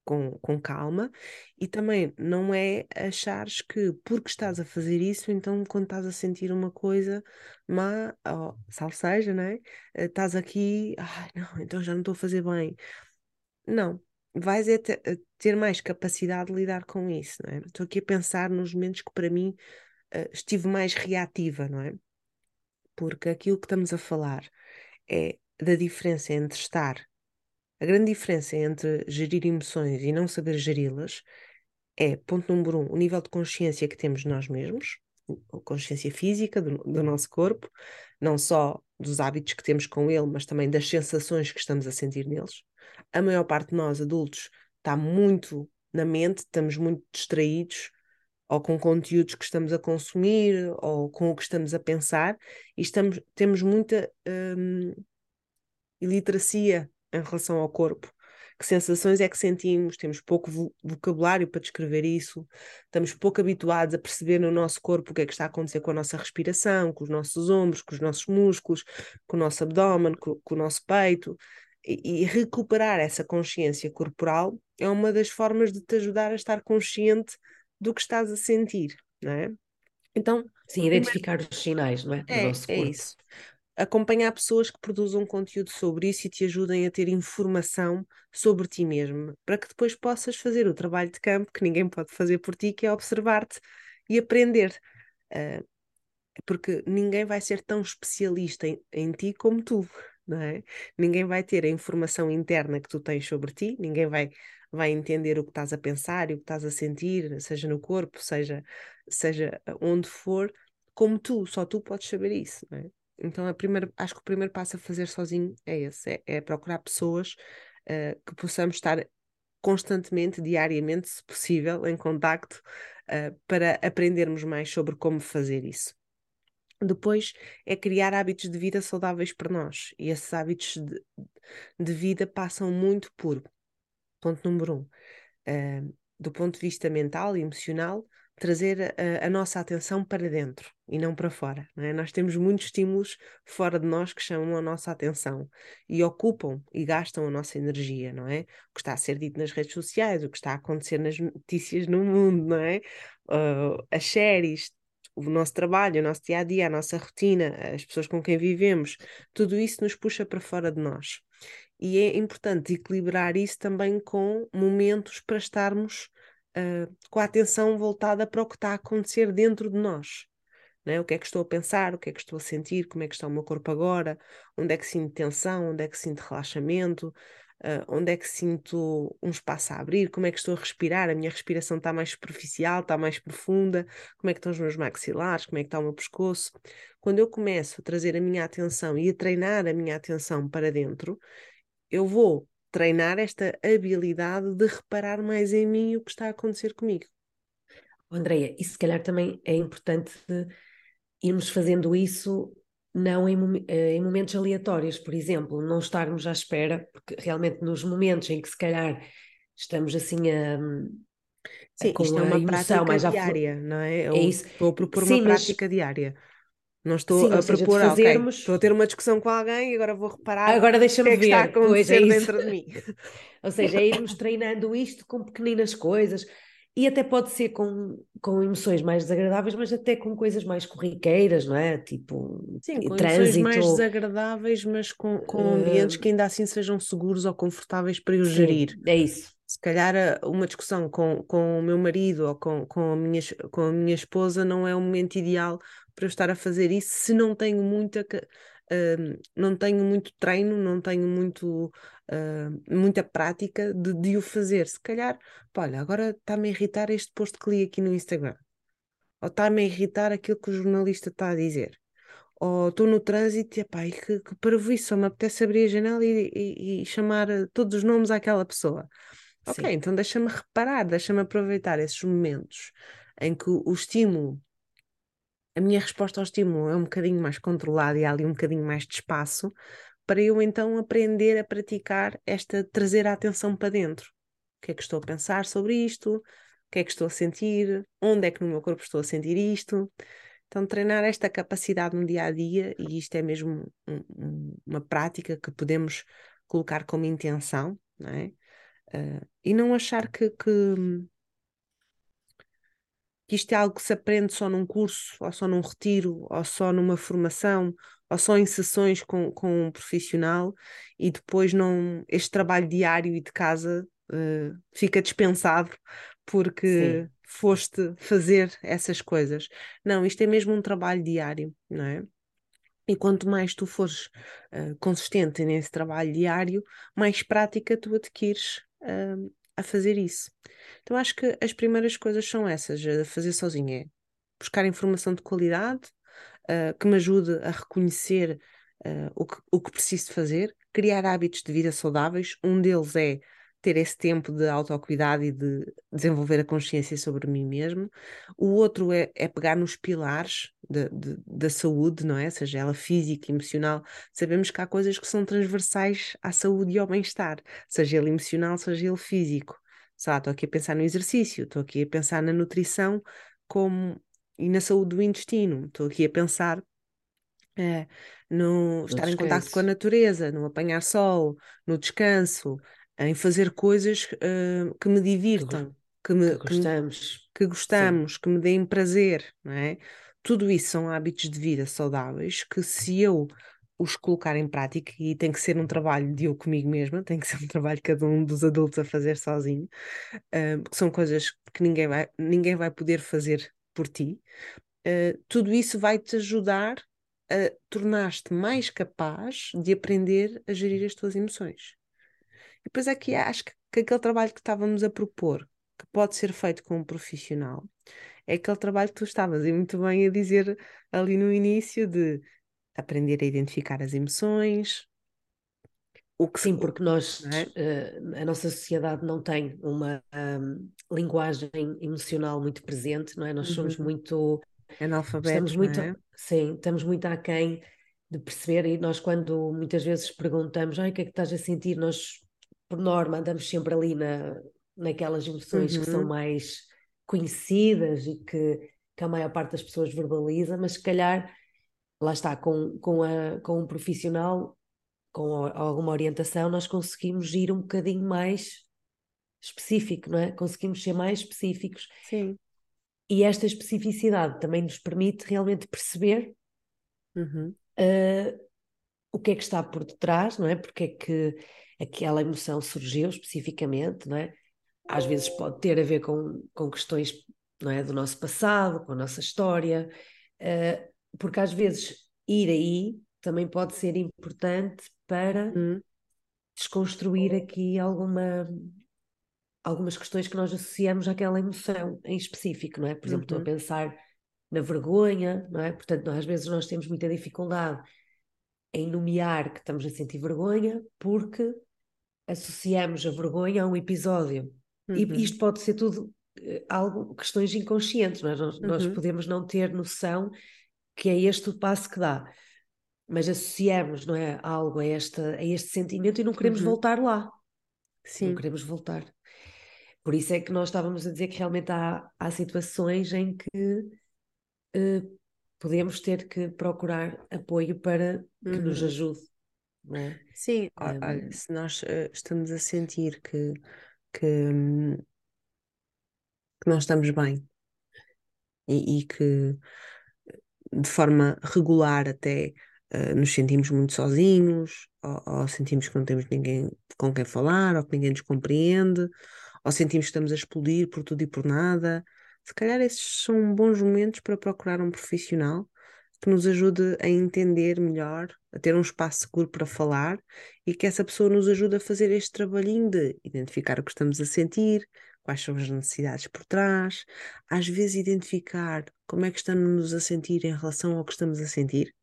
com, com calma e também não é achares que porque estás a fazer isso, então quando estás a sentir uma coisa má, oh, salve seja, não é? Eh, estás aqui, ai não, então já não estou a fazer bem. Não, vais é ter, ter mais capacidade de lidar com isso, não é? Estou aqui a pensar nos momentos que para mim uh, estive mais reativa, não é? Porque aquilo que estamos a falar é da diferença entre estar a grande diferença entre gerir emoções e não saber geri-las é, ponto número um, o nível de consciência que temos nós mesmos, a consciência física do, do nosso corpo, não só dos hábitos que temos com ele, mas também das sensações que estamos a sentir neles. A maior parte de nós, adultos, está muito na mente, estamos muito distraídos, ou com conteúdos que estamos a consumir, ou com o que estamos a pensar, e estamos, temos muita hum, iliteracia em relação ao corpo. Que sensações é que sentimos? Temos pouco vocabulário para descrever isso, estamos pouco habituados a perceber no nosso corpo o que é que está a acontecer com a nossa respiração, com os nossos ombros, com os nossos músculos, com o nosso abdômen, com, com o nosso peito. E, e recuperar essa consciência corporal é uma das formas de te ajudar a estar consciente do que estás a sentir, não é? Então, Sim, identificar os sinais, não é? Do é, nosso é corpo. É isso acompanhar pessoas que produzam conteúdo sobre isso e te ajudem a ter informação sobre ti mesmo, para que depois possas fazer o trabalho de campo que ninguém pode fazer por ti, que é observar-te e aprender. Uh, porque ninguém vai ser tão especialista em, em ti como tu, não é? Ninguém vai ter a informação interna que tu tens sobre ti, ninguém vai, vai entender o que estás a pensar e o que estás a sentir, seja no corpo, seja, seja onde for, como tu, só tu podes saber isso, não é? Então, a primeira, acho que o primeiro passo a fazer sozinho é esse: é, é procurar pessoas uh, que possamos estar constantemente, diariamente, se possível, em contacto uh, para aprendermos mais sobre como fazer isso. Depois é criar hábitos de vida saudáveis para nós. E esses hábitos de, de vida passam muito por, ponto número um, uh, do ponto de vista mental e emocional, trazer a, a, nossa atenção para dentro e não para fora. Não é? Nós temos muitos estímulos fora de nós que chamam a nossa atenção e ocupam e gastam a nossa energia, não é? O que está a ser dito nas redes sociais, o que está a acontecer nas notícias no mundo, não é? Uh, as séries, o nosso trabalho, o nosso dia a dia, a nossa rotina, as pessoas com quem vivemos, tudo isso nos puxa para fora de nós. E é importante equilibrar isso também com momentos para estarmos uh, com a atenção voltada para o que está a acontecer dentro de nós. Né? O que é que estou a pensar, o que é que estou a sentir, como é que está o meu corpo agora, onde é que sinto tensão, onde é que sinto relaxamento, uh, onde é que sinto um espaço a abrir, como é que estou a respirar, a minha respiração está mais superficial, está mais profunda, como é que estão os meus maxilares, como é que está o meu pescoço. Quando eu começo a trazer a minha atenção e a treinar a minha atenção para dentro, eu vou treinar esta habilidade de reparar mais em mim o que está a acontecer comigo. Andreia, e se calhar também é importante irmos fazendo isso não em, eh, em, momentos aleatórios, por exemplo, não estarmos à espera, porque realmente nos momentos em que se calhar estamos assim a. Sim, com isto é uma emoção, prática diária, não é? Eu é isso. Estou a propor Sim, uma prática mas... diária. Não estou Sim, a seja, propor, fazermos... okay, estou a ter uma discussão com alguém e agora vou reparar agora deixa-me o que é ver. está a acontecer pois, é dentro de mim. Ou seja, é irmos treinando isto com pequeninas coisas, e até pode ser com, com emoções mais desagradáveis, mas até com coisas mais corriqueiras, não é? Tipo, Sim, com trânsito. emoções mais desagradáveis, mas com, com ambientes uh... que ainda assim sejam seguros ou confortáveis para eu Sim, gerir. É isso. Se calhar eh, uma discussão com, com o meu marido ou com, com, a minha, com a minha esposa não é o momento ideal para eu estar a fazer isso se não tenho muita uh, não tenho muito treino, não tenho muito, uh, muita prática de, de, o fazer. Se calhar, pá, olha, agora está-me a irritar este post que li aqui no Instagram, ou está-me a irritar aquilo que o jornalista está a dizer. Ou estou no trânsito e, epá, e que, que isso, só me apetece abrir a janela e, e, e chamar todos os nomes àquela pessoa. Ok, Sim. então deixa-me reparar, deixa-me aproveitar esses momentos em que o estímulo a minha resposta ao estímulo é um bocadinho mais controlada e há ali um bocadinho mais de espaço para eu então aprender a praticar esta, trazer a atenção para dentro. O que é que estou a pensar sobre isto? O que é que estou a sentir? Onde é que no meu corpo estou a sentir isto? Então, treinar esta capacidade no dia a dia, e isto é mesmo um, um, uma prática que podemos colocar como intenção, não é? Uh, e não achar que, que, que isto é algo que se aprende só num curso, ou só num retiro, ou só numa formação, ou só em sessões com, com um profissional e depois não este trabalho diário e de casa uh, fica dispensado porque Sim. foste fazer essas coisas. Não, isto é mesmo um trabalho diário, não é? E quanto mais tu fores uh, consistente nesse trabalho diário, mais prática tu adquires uh, a fazer isso. Então acho que as primeiras coisas são essas, a fazer sozinha, é buscar informação de qualidade uh, que me ajude a reconhecer uh, o, que, o que preciso fazer, criar hábitos de vida saudáveis. Um deles é ter esse tempo de autocuidado e de desenvolver a consciência sobre mim mesmo. O outro é, é pegar nos pilares de, de, da saúde, não é? Seja ela física, emocional. Sabemos que há coisas que são transversais à saúde e ao bem-estar, seja ele emocional, seja ele físico. Sei lá, estou aqui a pensar no exercício, estou aqui a pensar na nutrição como, e na saúde do intestino, estou aqui a pensar é, no estar em contato com a natureza, no apanhar sol, no descanso, em fazer coisas uh, que me divirtam, que, me, que gostamos, que, que gostamos, que me deem prazer, não é? Tudo isso são hábitos de vida saudáveis que se eu os colocar em prática, e tem que ser um trabalho de eu comigo mesma, tem que ser um trabalho de cada um dos adultos a fazer sozinho, uh, porque são coisas que ninguém vai, ninguém vai poder fazer por ti. Uh, tudo isso vai te ajudar a tornar-te mais capaz de aprender a gerir as tuas emoções. E depois aqui acho que, que aquele trabalho que estávamos a propor, que pode ser feito com um profissional, é aquele trabalho que tu estavas e muito bem a dizer ali no início de aprender a identificar as emoções. O que Sim, porque nós, é? uh, a nossa sociedade não tem uma um, linguagem emocional muito presente, não é? Nós somos uhum. muito analfabetos, estamos muito, é? sim, estamos muito aquém de perceber e nós quando muitas vezes perguntamos, ai, o que é que estás a sentir? Nós por norma, andamos sempre ali na, naquelas emoções uhum. que são uhum. mais conhecidas e que, que a maior parte das pessoas verbaliza, mas se calhar, lá está, com, com, a, com um profissional, com alguma orientação, nós conseguimos ir um bocadinho mais específico, não é? Conseguimos ser mais específicos. Sim. E esta especificidade também nos permite realmente perceber uhum. uh, o que é que está por detrás, não é? Porque é que aquela emoção surgiu especificamente, não é? Às vezes pode ter a ver com, com questões não é, do nosso passado, com a nossa história, uh, porque às vezes ir aí também pode ser importante para hum. desconstruir aqui alguma, algumas questões que nós associamos àquela emoção em específico, não é? Por exemplo, uhum. estou a uhum. pensar na vergonha, não é? Portanto, às vezes nós temos muita dificuldade em nomear que estamos a sentir vergonha porque associamos a vergonha a um episódio. Uhum. E isto pode ser tudo uh, algo, questões inconscientes, mas nós, uhum. nós podemos não ter noção que é este o passo que dá. Mas associamos, não é, algo a, esta, a este sentimento e não queremos uhum. voltar lá. Sim. Não queremos voltar. Por isso é que nós estávamos a dizer que realmente há, há situações em que uh, podemos ter que procurar apoio para que uhum. nos ajude. É? Sim, olha, se nós uh, estamos a sentir que, que, hum, que nós estamos bem e, e que de forma regular até uh, nos sentimos muito sozinhos, ou, ou, sentimos que não temos ninguém com quem falar, ou que ninguém nos compreende, ou sentimos que estamos a explodir por tudo e por nada. Se calhar esses são bons momentos para procurar um profissional que nos ajude a entender melhor, a ter um espaço seguro para falar e que essa pessoa nos ajude a fazer este trabalhinho de identificar o que estamos a sentir, quais são as necessidades por trás, às vezes identificar como é que estamos a sentir em relação ao que estamos a sentir.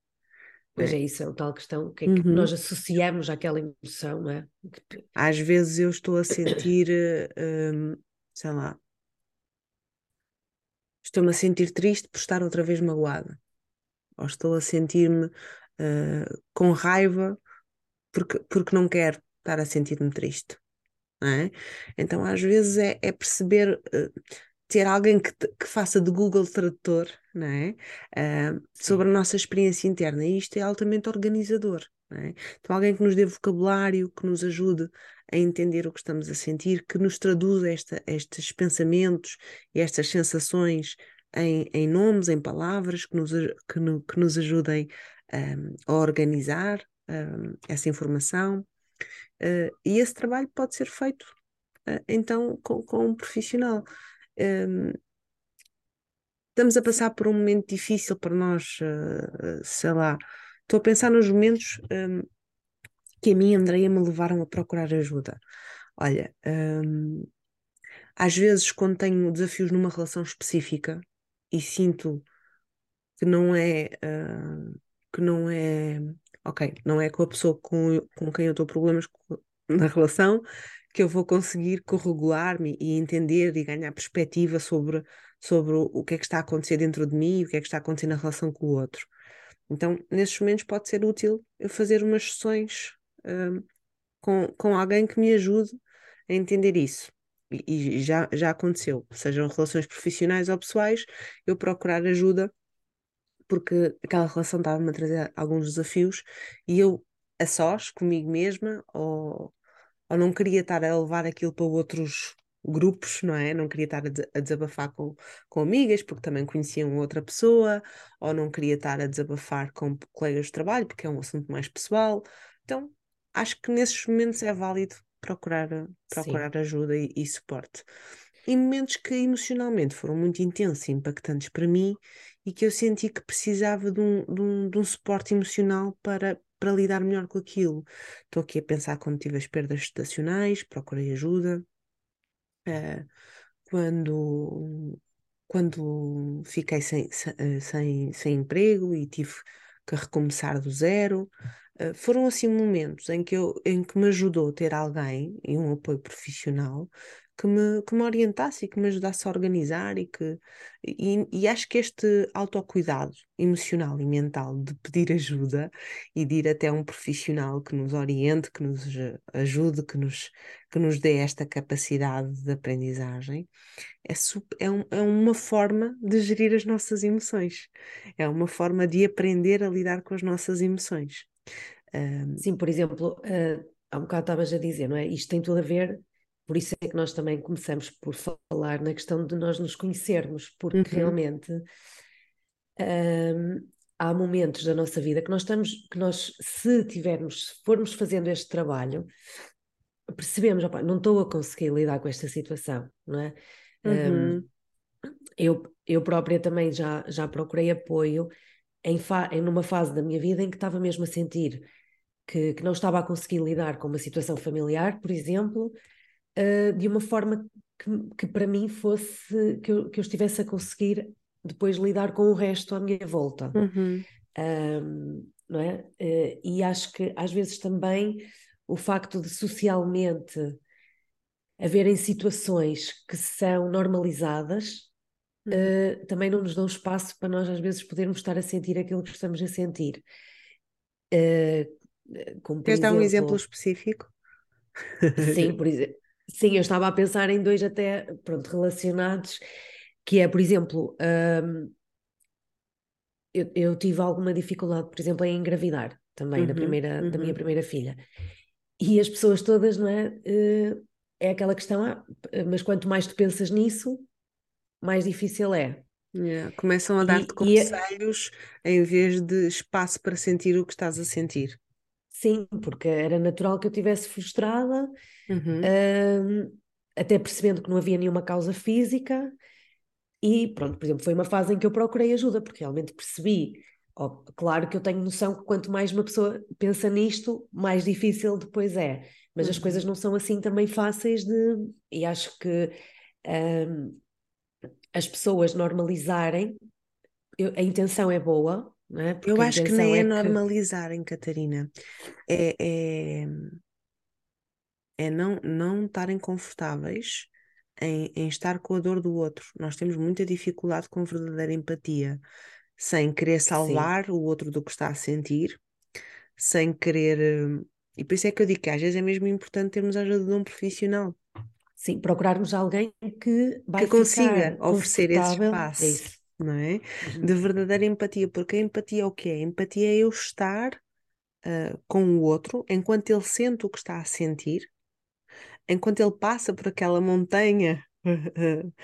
Mas é, é isso, é o tal questão, o que é que uhum. nós associamos àquela emoção, não é? Às vezes eu estou a sentir, hum, sei lá, estou-me a sentir triste por estar outra vez magoada, ou estou a sentir-me uh, com raiva porque, porque não quero estar a sentir-me triste é? Então, às vezes, é, é perceber, uh, ter alguém que, que, faça de Google Tradutor não é? Uh, sobre a nossa experiência interna, e isto é altamente organizador. É? Então, alguém que nos dê vocabulário, que nos ajude a entender o que estamos a sentir, que nos traduza esta, estes pensamentos e estas sensações em, em nomes, em palavras, que nos, que, no, que nos ajudem um, a organizar um, essa informação. Uh, e esse trabalho pode ser feito uh, então com, com, um profissional. Um, estamos a passar por um momento difícil para nós, uh, sei lá. Estou a pensar nos momentos um, que a mim e a Andrea me levaram a procurar ajuda. Olha, um, às vezes quando tenho desafios numa relação específica e sinto que não é que não é ok, não é com a pessoa com, com quem eu estou problemas na relação que eu vou conseguir corregular-me e entender e ganhar perspectiva sobre, sobre o que é que está a acontecer dentro de mim e o que é que está a acontecer na relação com o outro. Então, nesses momentos pode ser útil eu fazer umas sessões um, com, com alguém que me ajude a entender isso. E, já, já aconteceu, sejam relações profissionais ou pessoais, eu procurar ajuda porque aquela relação estava-me a trazer alguns desafios e eu, a sós, comigo mesma, ou, ou não queria estar a levar aquilo para outros grupos, não é? Não queria estar a desabafar com, com amigas, porque também conheciam outra pessoa, ou não queria estar a desabafar com colegas de trabalho, porque é um assunto mais pessoal. Então, acho que nesses momentos é válido procurar, procurar ajuda e, e suporte. E momentos que emocionalmente foram muito intensos e impactantes para mim e que eu senti que precisava de um, de um, de um suporte emocional para, para lidar melhor com aquilo. Estou aqui a pensar quando tive as perdas estacionais, procurei ajuda. Uh, quando, quando fiquei sem, eh, sem, sem emprego e tive que recomeçar do zero. Uh, foram assim momentos em que, eu, em que me ajudou ter alguém e um apoio profissional que me, que me orientasse e que me ajudasse a organizar e que e, e, acho que este autocuidado emocional e mental de pedir ajuda e de ir até um profissional que nos oriente, que nos ajude, que nos, que nos dê esta capacidade de aprendizagem, é, é, um, é uma forma de gerir as nossas emoções, é uma forma de aprender a lidar com as nossas emoções. Um... Sim, por exemplo, uh, há um bocado estavas a dizer, não é? Isto tem tudo a ver por isso é que nós também começamos por falar na questão de nós nos conhecermos, porque uhum. realmente um, há momentos da nossa vida que nós estamos, que nós, se tivermos, se formos fazendo este trabalho, percebemos, opa, não estou a conseguir lidar com esta situação, não é? Uhum. Um, eu, eu própria também já, já procurei apoio em, em numa fase da minha vida em que estava mesmo a sentir que, que não estava a conseguir lidar com uma situação familiar, por exemplo, uh, de uma forma que, que, para mim fosse que eu, que eu estivesse a conseguir depois lidar com o resto à minha volta. Uhum. Um, não é? Uh, e acho que às vezes também o facto de socialmente haverem situações que são normalizadas uh, também não nos dão espaço para nós às vezes podermos estar a sentir aquilo que estamos a sentir. Uh, como Queres dar um exemplo específico? Sim, por exemplo. Sim, eu estava a pensar em dois até pronto, relacionados, que é, por exemplo, um, eu, eu, tive alguma dificuldade, por exemplo, em engravidar também uhum, da, primeira, uhum. da minha primeira filha. E as pessoas todas, não é? Uh, é aquela questão, ah, mas quanto mais tu pensas nisso, mais difícil é. Yeah. Começam a dar-te conselhos e, em vez de espaço para sentir o que estás a sentir. Sim, porque era natural que eu estivesse frustrada, uhum. até percebendo que não havia nenhuma causa física. E pronto, por exemplo, foi uma fase em que eu procurei ajuda, porque realmente percebi. Oh, claro que eu tenho noção que quanto mais uma pessoa pensa nisto, mais difícil depois é. Mas uhum. as coisas não são assim também fáceis de. E acho que um, as pessoas normalizarem, eu, a intenção é boa, é? Eu acho que nem é, é normalizarem, Catarina. É, é, é não, não estarem confortáveis em, em estar com a dor do outro. Nós temos muita dificuldade com verdadeira empatia, sem querer salvar Sim. o outro do que está a sentir, sem querer. E por isso é que eu digo que às vezes é mesmo importante termos a ajuda de um profissional. Sim, procurarmos alguém que vai que consiga oferecer esse espaço. É isso não é? Uhum. De verdadeira empatia, porque a empatia é o que é? A empatia é eu estar uh, com o outro enquanto ele sente o que está a sentir, enquanto ele passa por aquela montanha,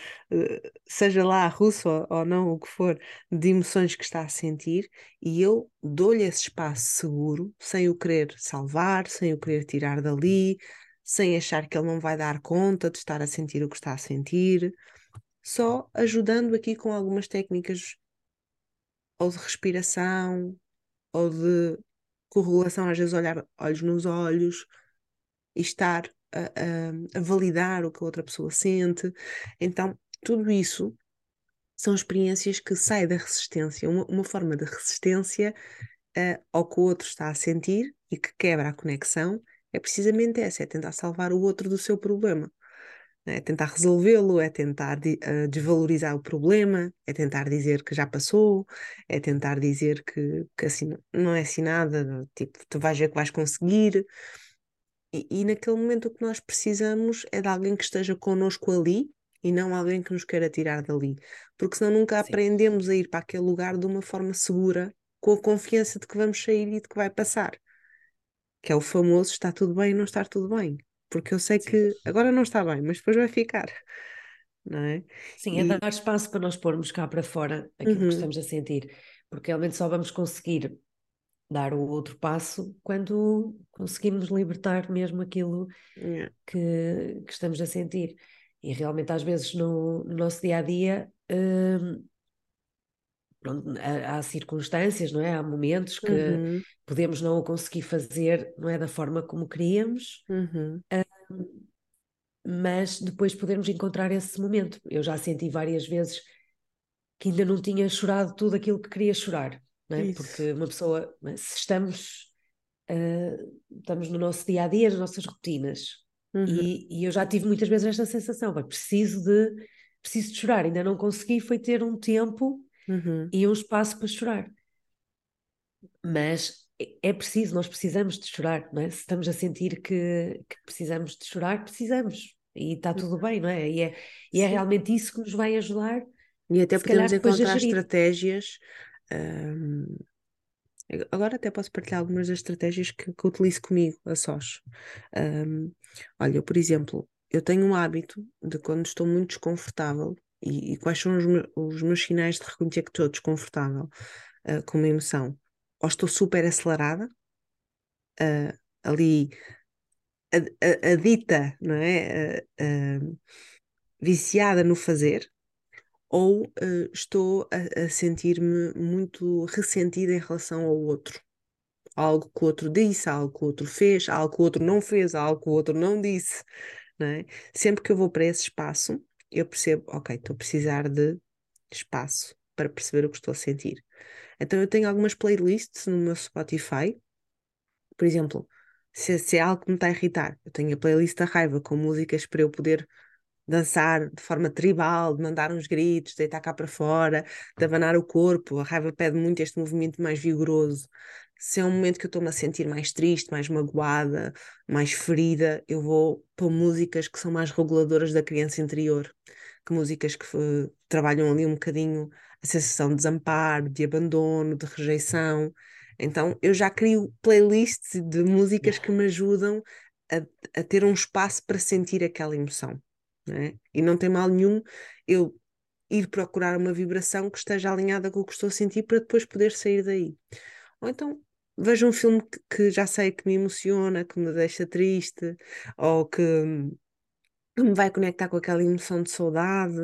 seja lá russo ou não, o que for, de emoções que está a sentir, e eu dou-lhe esse espaço seguro, sem o querer salvar, sem o querer tirar dali, sem achar que ele não vai dar conta de estar a sentir o que está a sentir só ajudando aqui com algumas técnicas ou de respiração ou de correlação, às vezes olhar olhos nos olhos e estar a, a, a validar o que a outra pessoa sente. Então, tudo isso são experiências que saem da resistência, uma, uma forma de resistência uh, ao que o outro está a sentir e que quebra a conexão, é precisamente essa, é tentar salvar o outro do seu problema. É tentar resolvê-lo, é tentar uh, desvalorizar o problema, é tentar dizer que já passou, é tentar dizer que, que assim não é assim nada, tipo, tu vais ver que vais conseguir. E, e naquele momento o que nós precisamos é de alguém que esteja connosco ali e não alguém que nos queira tirar dali. Porque senão nunca Sim. aprendemos a ir para aquele lugar de uma forma segura, com a confiança de que vamos sair e de que vai passar. Que é o famoso está tudo bem não estar tudo bem porque eu sei Sim. que agora não está bem, mas depois vai ficar. Não é? Sim, é dar espaço para nós pormos cá para fora aquilo uhum. que estamos a sentir, porque realmente só vamos conseguir dar o outro passo quando conseguimos libertar mesmo aquilo yeah. que, que, estamos a sentir. E realmente, às vezes, no, no nosso dia a dia, hum, pronto, há, há, circunstâncias, não é? Há momentos que uhum. podemos não o conseguir fazer, não é da forma como queríamos, uhum. uh, mas depois podermos encontrar esse momento. Eu já senti várias vezes que ainda não tinha chorado tudo aquilo que queria chorar, não é? Porque uma pessoa, é? se estamos, uh, estamos no nosso dia a dia, nas nossas rotinas, uhum. e, e, eu já tive muitas vezes esta sensação, preciso de preciso de chorar, ainda não consegui, foi ter um tempo uhum. e um espaço para chorar. Mas é, é preciso, nós precisamos de chorar, não é? Se estamos a sentir que, que precisamos de chorar, precisamos. E está tudo bem, não é? E é, e é realmente isso que nos vai ajudar. E até podemos encontrar estratégias. Agora até posso partilhar algumas das estratégias que, que utilizo comigo, a sós. Um, olha, por exemplo, eu tenho um hábito de quando estou muito desconfortável e, e quais são os, me, os, meus sinais de reconhecer que estou desconfortável uh, com uma emoção? Ou estou super acelerada, uh, ali adita, não é? Uh, viciada no fazer, ou estou a, a sentir-me muito ressentida em relação ao outro algo que o outro disse, algo que o outro fez, algo que o outro não fez, algo que o outro não disse. Não é? Sempre que eu vou para esse espaço, eu percebo, ok, estou a precisar de espaço para perceber o que estou a sentir. Então eu tenho algumas playlists no meu Spotify, por exemplo, se, se é algo que me está a irritar, eu tenho a playlist da raiva com músicas para eu poder dançar de forma tribal, de mandar uns gritos, de deitar cá para fora, de abanar o corpo. A raiva pede muito este movimento mais vigoroso. Se é um momento que eu estou-me a sentir mais triste, mais magoada, mais ferida, eu vou pôr músicas que são mais reguladoras da criança interior, que músicas que uh, trabalham ali um bocadinho a sensação de desamparo, de abandono, de rejeição. Então eu já crio playlists de músicas que me ajudam a, a ter um espaço para sentir aquela emoção. Não é? E não tem mal nenhum eu ir procurar uma vibração que esteja alinhada com o que estou a sentir para depois poder sair daí. Ou então vejo um filme que, que já sei que me emociona, que me deixa triste, ou que que me vai conectar com aquela emoção de saudade,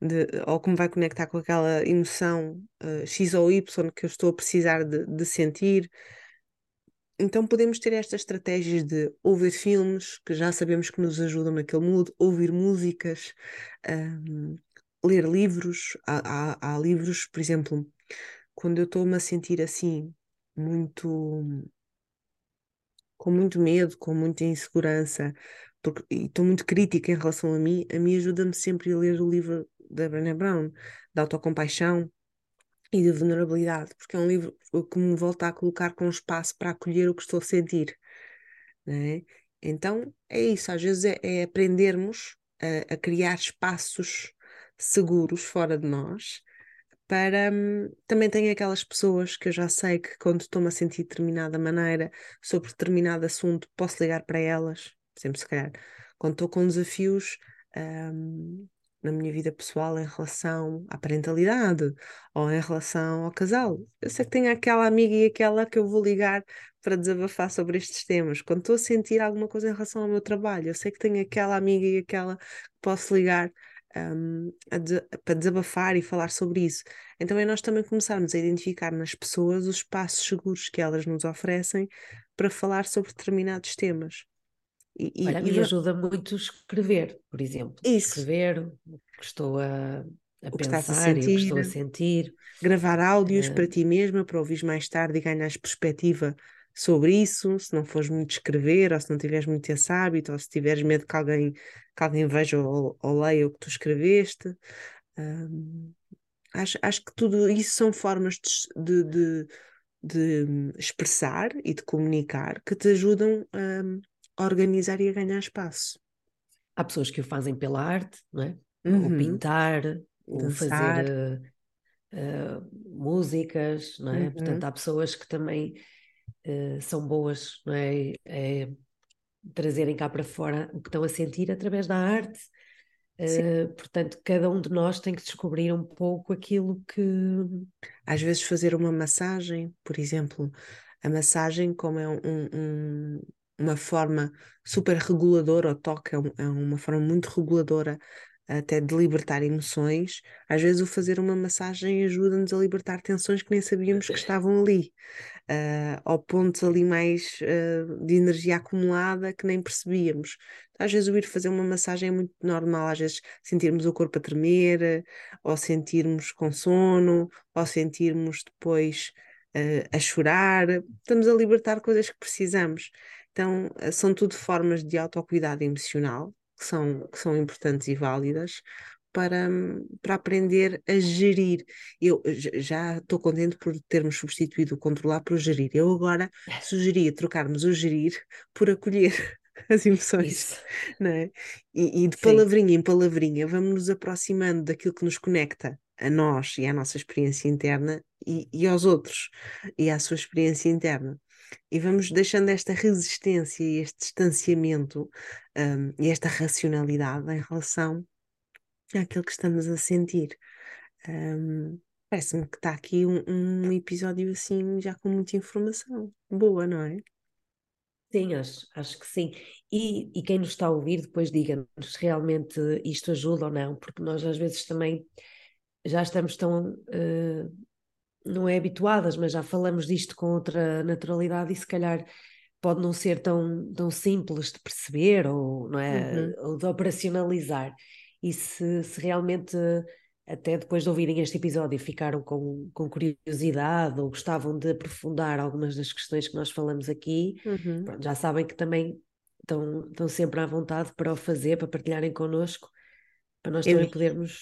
de, ou que me vai conectar com aquela emoção uh, X ou Y que eu estou a precisar de, de, sentir. Então podemos ter estas estratégias de ouvir filmes que já sabemos que nos ajudam naquele mood, ouvir músicas, um, ler livros. Há, há, há livros, por exemplo, quando eu estou-me a sentir assim, muito com muito medo, com muita insegurança, porque estou muito crítica em relação a mim, a mim ajuda-me sempre a ler o livro da Brené Brown, da autocompaixão e da vulnerabilidade, porque é um livro que me volta a colocar com espaço para acolher o que estou a sentir. Né? Então é isso, às vezes é, é aprendermos a, a, criar espaços seguros fora de nós. Para hum, também tem aquelas pessoas que eu já sei que quando estou-me a sentir de determinada maneira sobre determinado assunto, posso ligar para elas sempre se calhar, quando estou com desafios um, na minha vida pessoal em relação à parentalidade ou em relação ao casal. Eu sei que tenho aquela amiga e aquela que eu vou ligar para desabafar sobre estes temas. Quando estou a sentir alguma coisa em relação ao meu trabalho, eu sei que tenho aquela amiga e aquela que posso ligar um, de, para desabafar e falar sobre isso. Então é nós também começarmos a identificar nas pessoas os espaços seguros que elas nos oferecem para falar sobre determinados temas. E, Olha, e, me ajuda muito escrever, por exemplo. Isso. Escrever o que estou a, a o pensar a e o que estou a sentir. Gravar áudios uh... para ti mesma, para ouvir mais tarde e ganhar perspectiva sobre isso, se não fores muito escrever, ou se não tiveres muito esse hábito, ou se tiveres medo que alguém, que alguém veja ou, ou leia o que tu escreveste. Um, acho, acho que tudo isso são formas de, de, de, de expressar e de comunicar que te ajudam a a organizar e a ganhar espaço. Há pessoas que o fazem pela arte, não é? Uhum. O pintar, o fazer uh, uh, músicas, não é? Uhum. Portanto, há pessoas que também uh, são boas, não é? é? Trazerem cá para fora o que estão a sentir através da arte. portanto, cada um de nós tem que descobrir um pouco aquilo que. Às vezes, fazer uma massagem, por exemplo, a massagem, como é um, um, uma forma super reguladora, o toque é, um, é uma forma muito reguladora até de libertar emoções, às vezes o fazer uma massagem ajuda-nos a libertar tensões que nem sabíamos que estavam ali, uh, ou pontos ali mais uh, de energia acumulada que nem percebíamos. Às vezes o ir fazer uma massagem é muito normal, às vezes sentirmos o corpo a tremer, ou sentirmos com sono, ou sentirmos depois uh, a chorar, estamos a libertar coisas que precisamos. Então, são tudo formas de autocuidado emocional que são, que são importantes e válidas para, para aprender a gerir. Eu já estou contente por termos substituído o controlar por gerir. Eu agora sugeria trocarmos o gerir por acolher as emoções, não é? E, e de Sim. palavrinha em palavrinha vamos nos aproximando daquilo que nos conecta a nós e à nossa experiência interna e, e aos outros e à sua experiência interna e vamos deixando esta resistência e este distanciamento um, e esta racionalidade em relação àquilo que estamos a sentir. Um, Parece-me que está aqui um, um, episódio assim já com muita informação. Boa, não é? Sim, acho, acho que sim. E, e quem nos está a ouvir, depois diga-nos realmente isto ajuda ou não, porque nós às vezes também já estamos tão uh, não é habituadas, mas já falamos disto com outra naturalidade e se calhar pode não ser tão, tão simples de perceber ou, não é, uhum. ou de operacionalizar. E se, se realmente, até depois de ouvirem este episódio, ficaram com, com curiosidade ou gostavam de aprofundar algumas das questões que nós falamos aqui, uhum. pronto, já sabem que também estão, estão sempre à vontade para o fazer, para partilharem connosco. para nós também podermos.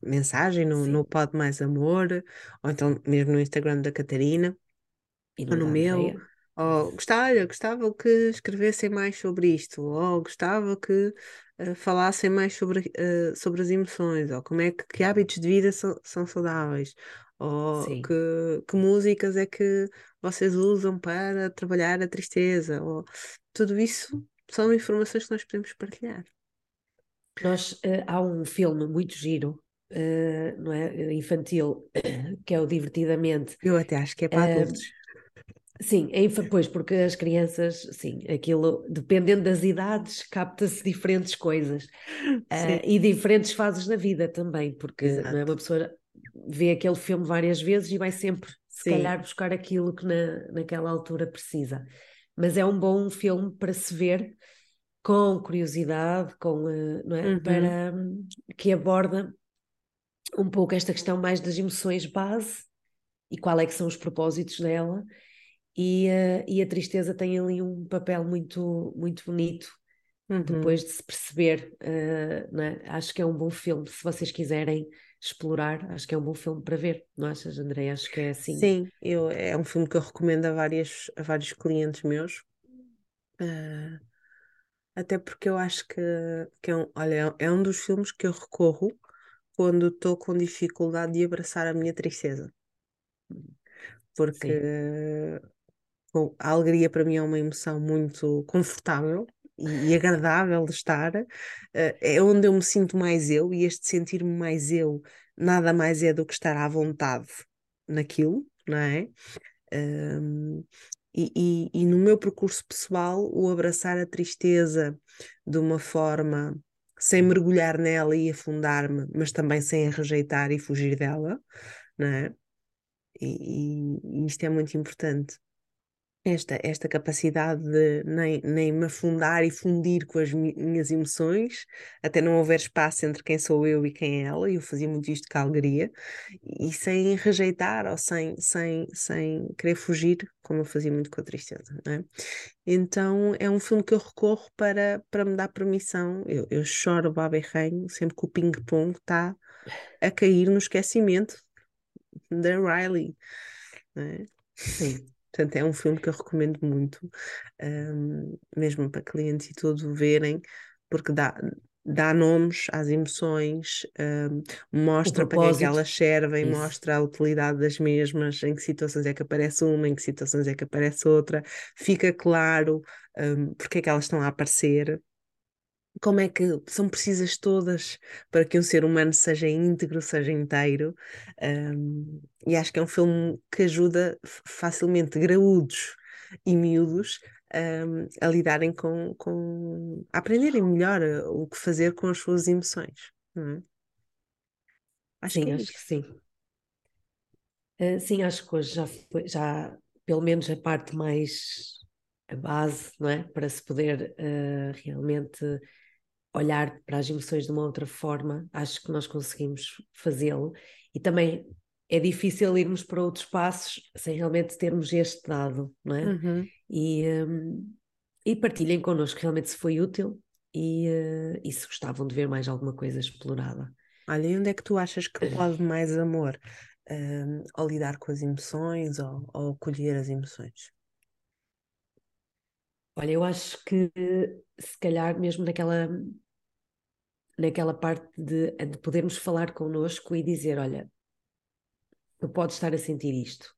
mensagem no, no Pod Mais Amor, ou então mesmo no Instagram da Catarina, e ou no meu. Ou gostava, gostava que escrevessem mais sobre isto, ou gostava que uh, falassem mais sobre, uh, sobre as emoções, ou como é que, que hábitos de vida são, são saudáveis, ou que, que músicas é que vocês usam para trabalhar a tristeza, ou tudo isso são informações que nós podemos partilhar. Nós, uh, há um filme muito giro, uh, não é, infantil, que é o Divertidamente. Eu até acho que é para adultos. Sim, é, pois, porque as crianças, sim, aquilo, dependendo das idades, capta-se diferentes coisas uh, e diferentes fases da vida também, porque é, uma pessoa vê aquele filme várias vezes e vai sempre, se sim. calhar, buscar aquilo que na, naquela altura precisa. Mas é um bom filme para se ver com curiosidade, com, uh, não é? Uhum. para um, que aborda um pouco esta questão mais das emoções base e qual é que são os propósitos dela e, uh, e a tristeza tem ali um papel muito, muito bonito uhum. depois de se perceber. Uh, é? Acho que é um bom filme, se vocês quiserem explorar, acho que é um bom filme para ver, não achas, André? Acho que é assim. Sim, eu, é um filme que eu recomendo a, várias, a vários clientes meus. Uh, até porque eu acho que, que é, um, olha, é um dos filmes que eu recorro quando estou com dificuldade de abraçar a minha tristeza. Porque Sim. A alegria para mim é uma emoção muito confortável e, agradável de estar, uh, é onde eu me sinto mais eu, e este sentir-me mais eu nada mais é do que estar à vontade naquilo, não é? Um, e, e, e, no meu percurso pessoal, o abraçar a tristeza de uma forma sem mergulhar nela e afundar-me, mas também sem a rejeitar e fugir dela, não é? E, e isto é muito importante esta, esta capacidade de nem, nem me afundar e fundir com as minhas emoções, até não houver espaço entre quem sou eu e quem é ela, e eu fazia muito isto com alegria, e sem rejeitar ou sem, sem, sem querer fugir, como eu fazia muito com a tristeza. É? Então é um filme que eu recorro para, para me dar permissão. Eu, eu choro baba e reino sempre que o ping-pong está a cair no esquecimento da Riley. É? Sim. Portanto, é um filme que eu recomendo muito, um, mesmo para clientes e tudo verem, porque dá, dá nomes às emoções, um, mostra para que é que elas servem, Isso. mostra a utilidade das mesmas, em que situações é que aparece uma, em que situações é que aparece outra, fica claro um, porque é que elas estão a aparecer como é que são precisas todas para que um ser humano seja íntegro, seja inteiro. Um, e acho que é um filme que ajuda facilmente graúdos e miúdos um, a lidarem com, com. a aprenderem melhor eh, o que fazer com as suas emoções. É? Acho sim, que é acho que sim. Uh, sim, acho que hoje já, foi, já, pelo menos a parte mais a base, não é? Para se poder uh, realmente olhar para as emoções de uma outra forma, acho que nós conseguimos fazê-lo. E também é difícil irmos para outros passos sem realmente termos este dado, não é? Uhum. E, um, e partilhem connosco realmente se foi útil e, uh, e se gostavam de ver mais alguma coisa explorada. Olha, e onde é que tu achas que pode mais amor? Um, ao lidar com as emoções ou ao acolher as emoções? Olha, eu acho que se calhar mesmo naquela naquela parte de, de podermos falar connosco e dizer, olha, tu podes estar a sentir isto.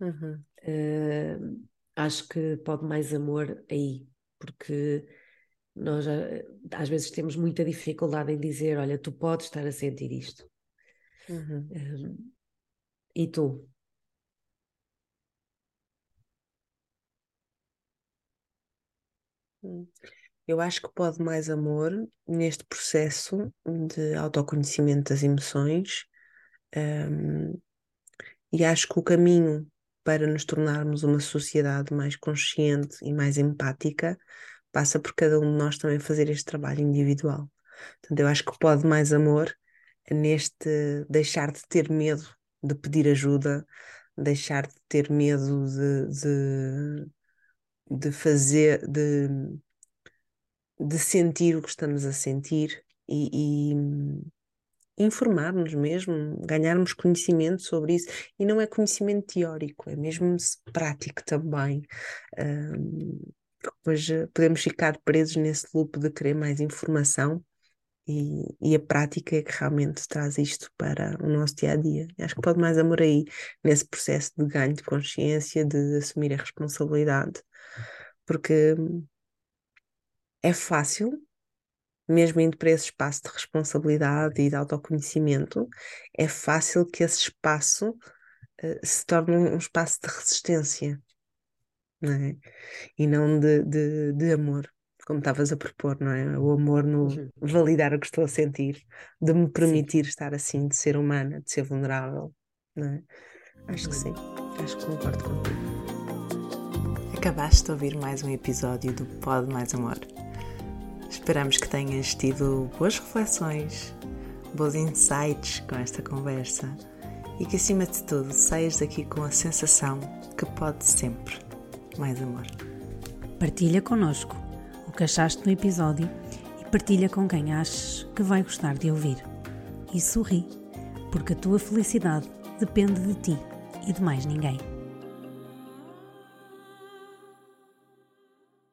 Uhum. Uh, acho que pode mais amor aí, porque nós às vezes temos muita dificuldade em dizer, olha, tu podes estar a sentir isto. Uhum. Uh, e tu? Hum. Eu acho que pode mais amor neste processo de autoconhecimento das emoções, um, e acho que o caminho para nos tornarmos uma sociedade mais consciente e mais empática passa por cada um de nós também fazer este trabalho individual. Portanto, eu acho que pode mais amor neste deixar de ter medo de pedir ajuda, deixar de ter medo de, de, de fazer, de de sentir o que estamos a sentir e, e informar-nos mesmo, ganharmos conhecimento sobre isso. E não é conhecimento teórico, é mesmo prático também. Um, depois eh, podemos ficar presos nesse loop de querer mais informação e, e, a prática é que realmente traz isto para o nosso dia a dia. Acho que pode mais amor aí, nesse processo de ganho de consciência, de assumir a responsabilidade, porque é fácil mesmo indo para esse espaço de responsabilidade e de autoconhecimento, é fácil que esse espaço uh, se torne um, espaço de resistência, não é? E não de, de, de amor, como estavas a propor, não é? O amor no uhum. validar o que estou a sentir, de me permitir sim. estar assim, de ser humana, de ser vulnerável, não é? Acho que sim, acho que concordo contigo. Acabaste de ouvir mais um episódio do Pod Mais Amor. Esperamos que tenhas tido boas reflexões, bons insights com esta conversa e que, acima de tudo, saias daqui com a sensação que pode sempre mais amor. Partilha connosco o que achaste no episódio e partilha com quem achas que vai gostar de ouvir. E sorri, porque a tua felicidade depende de ti e de mais ninguém.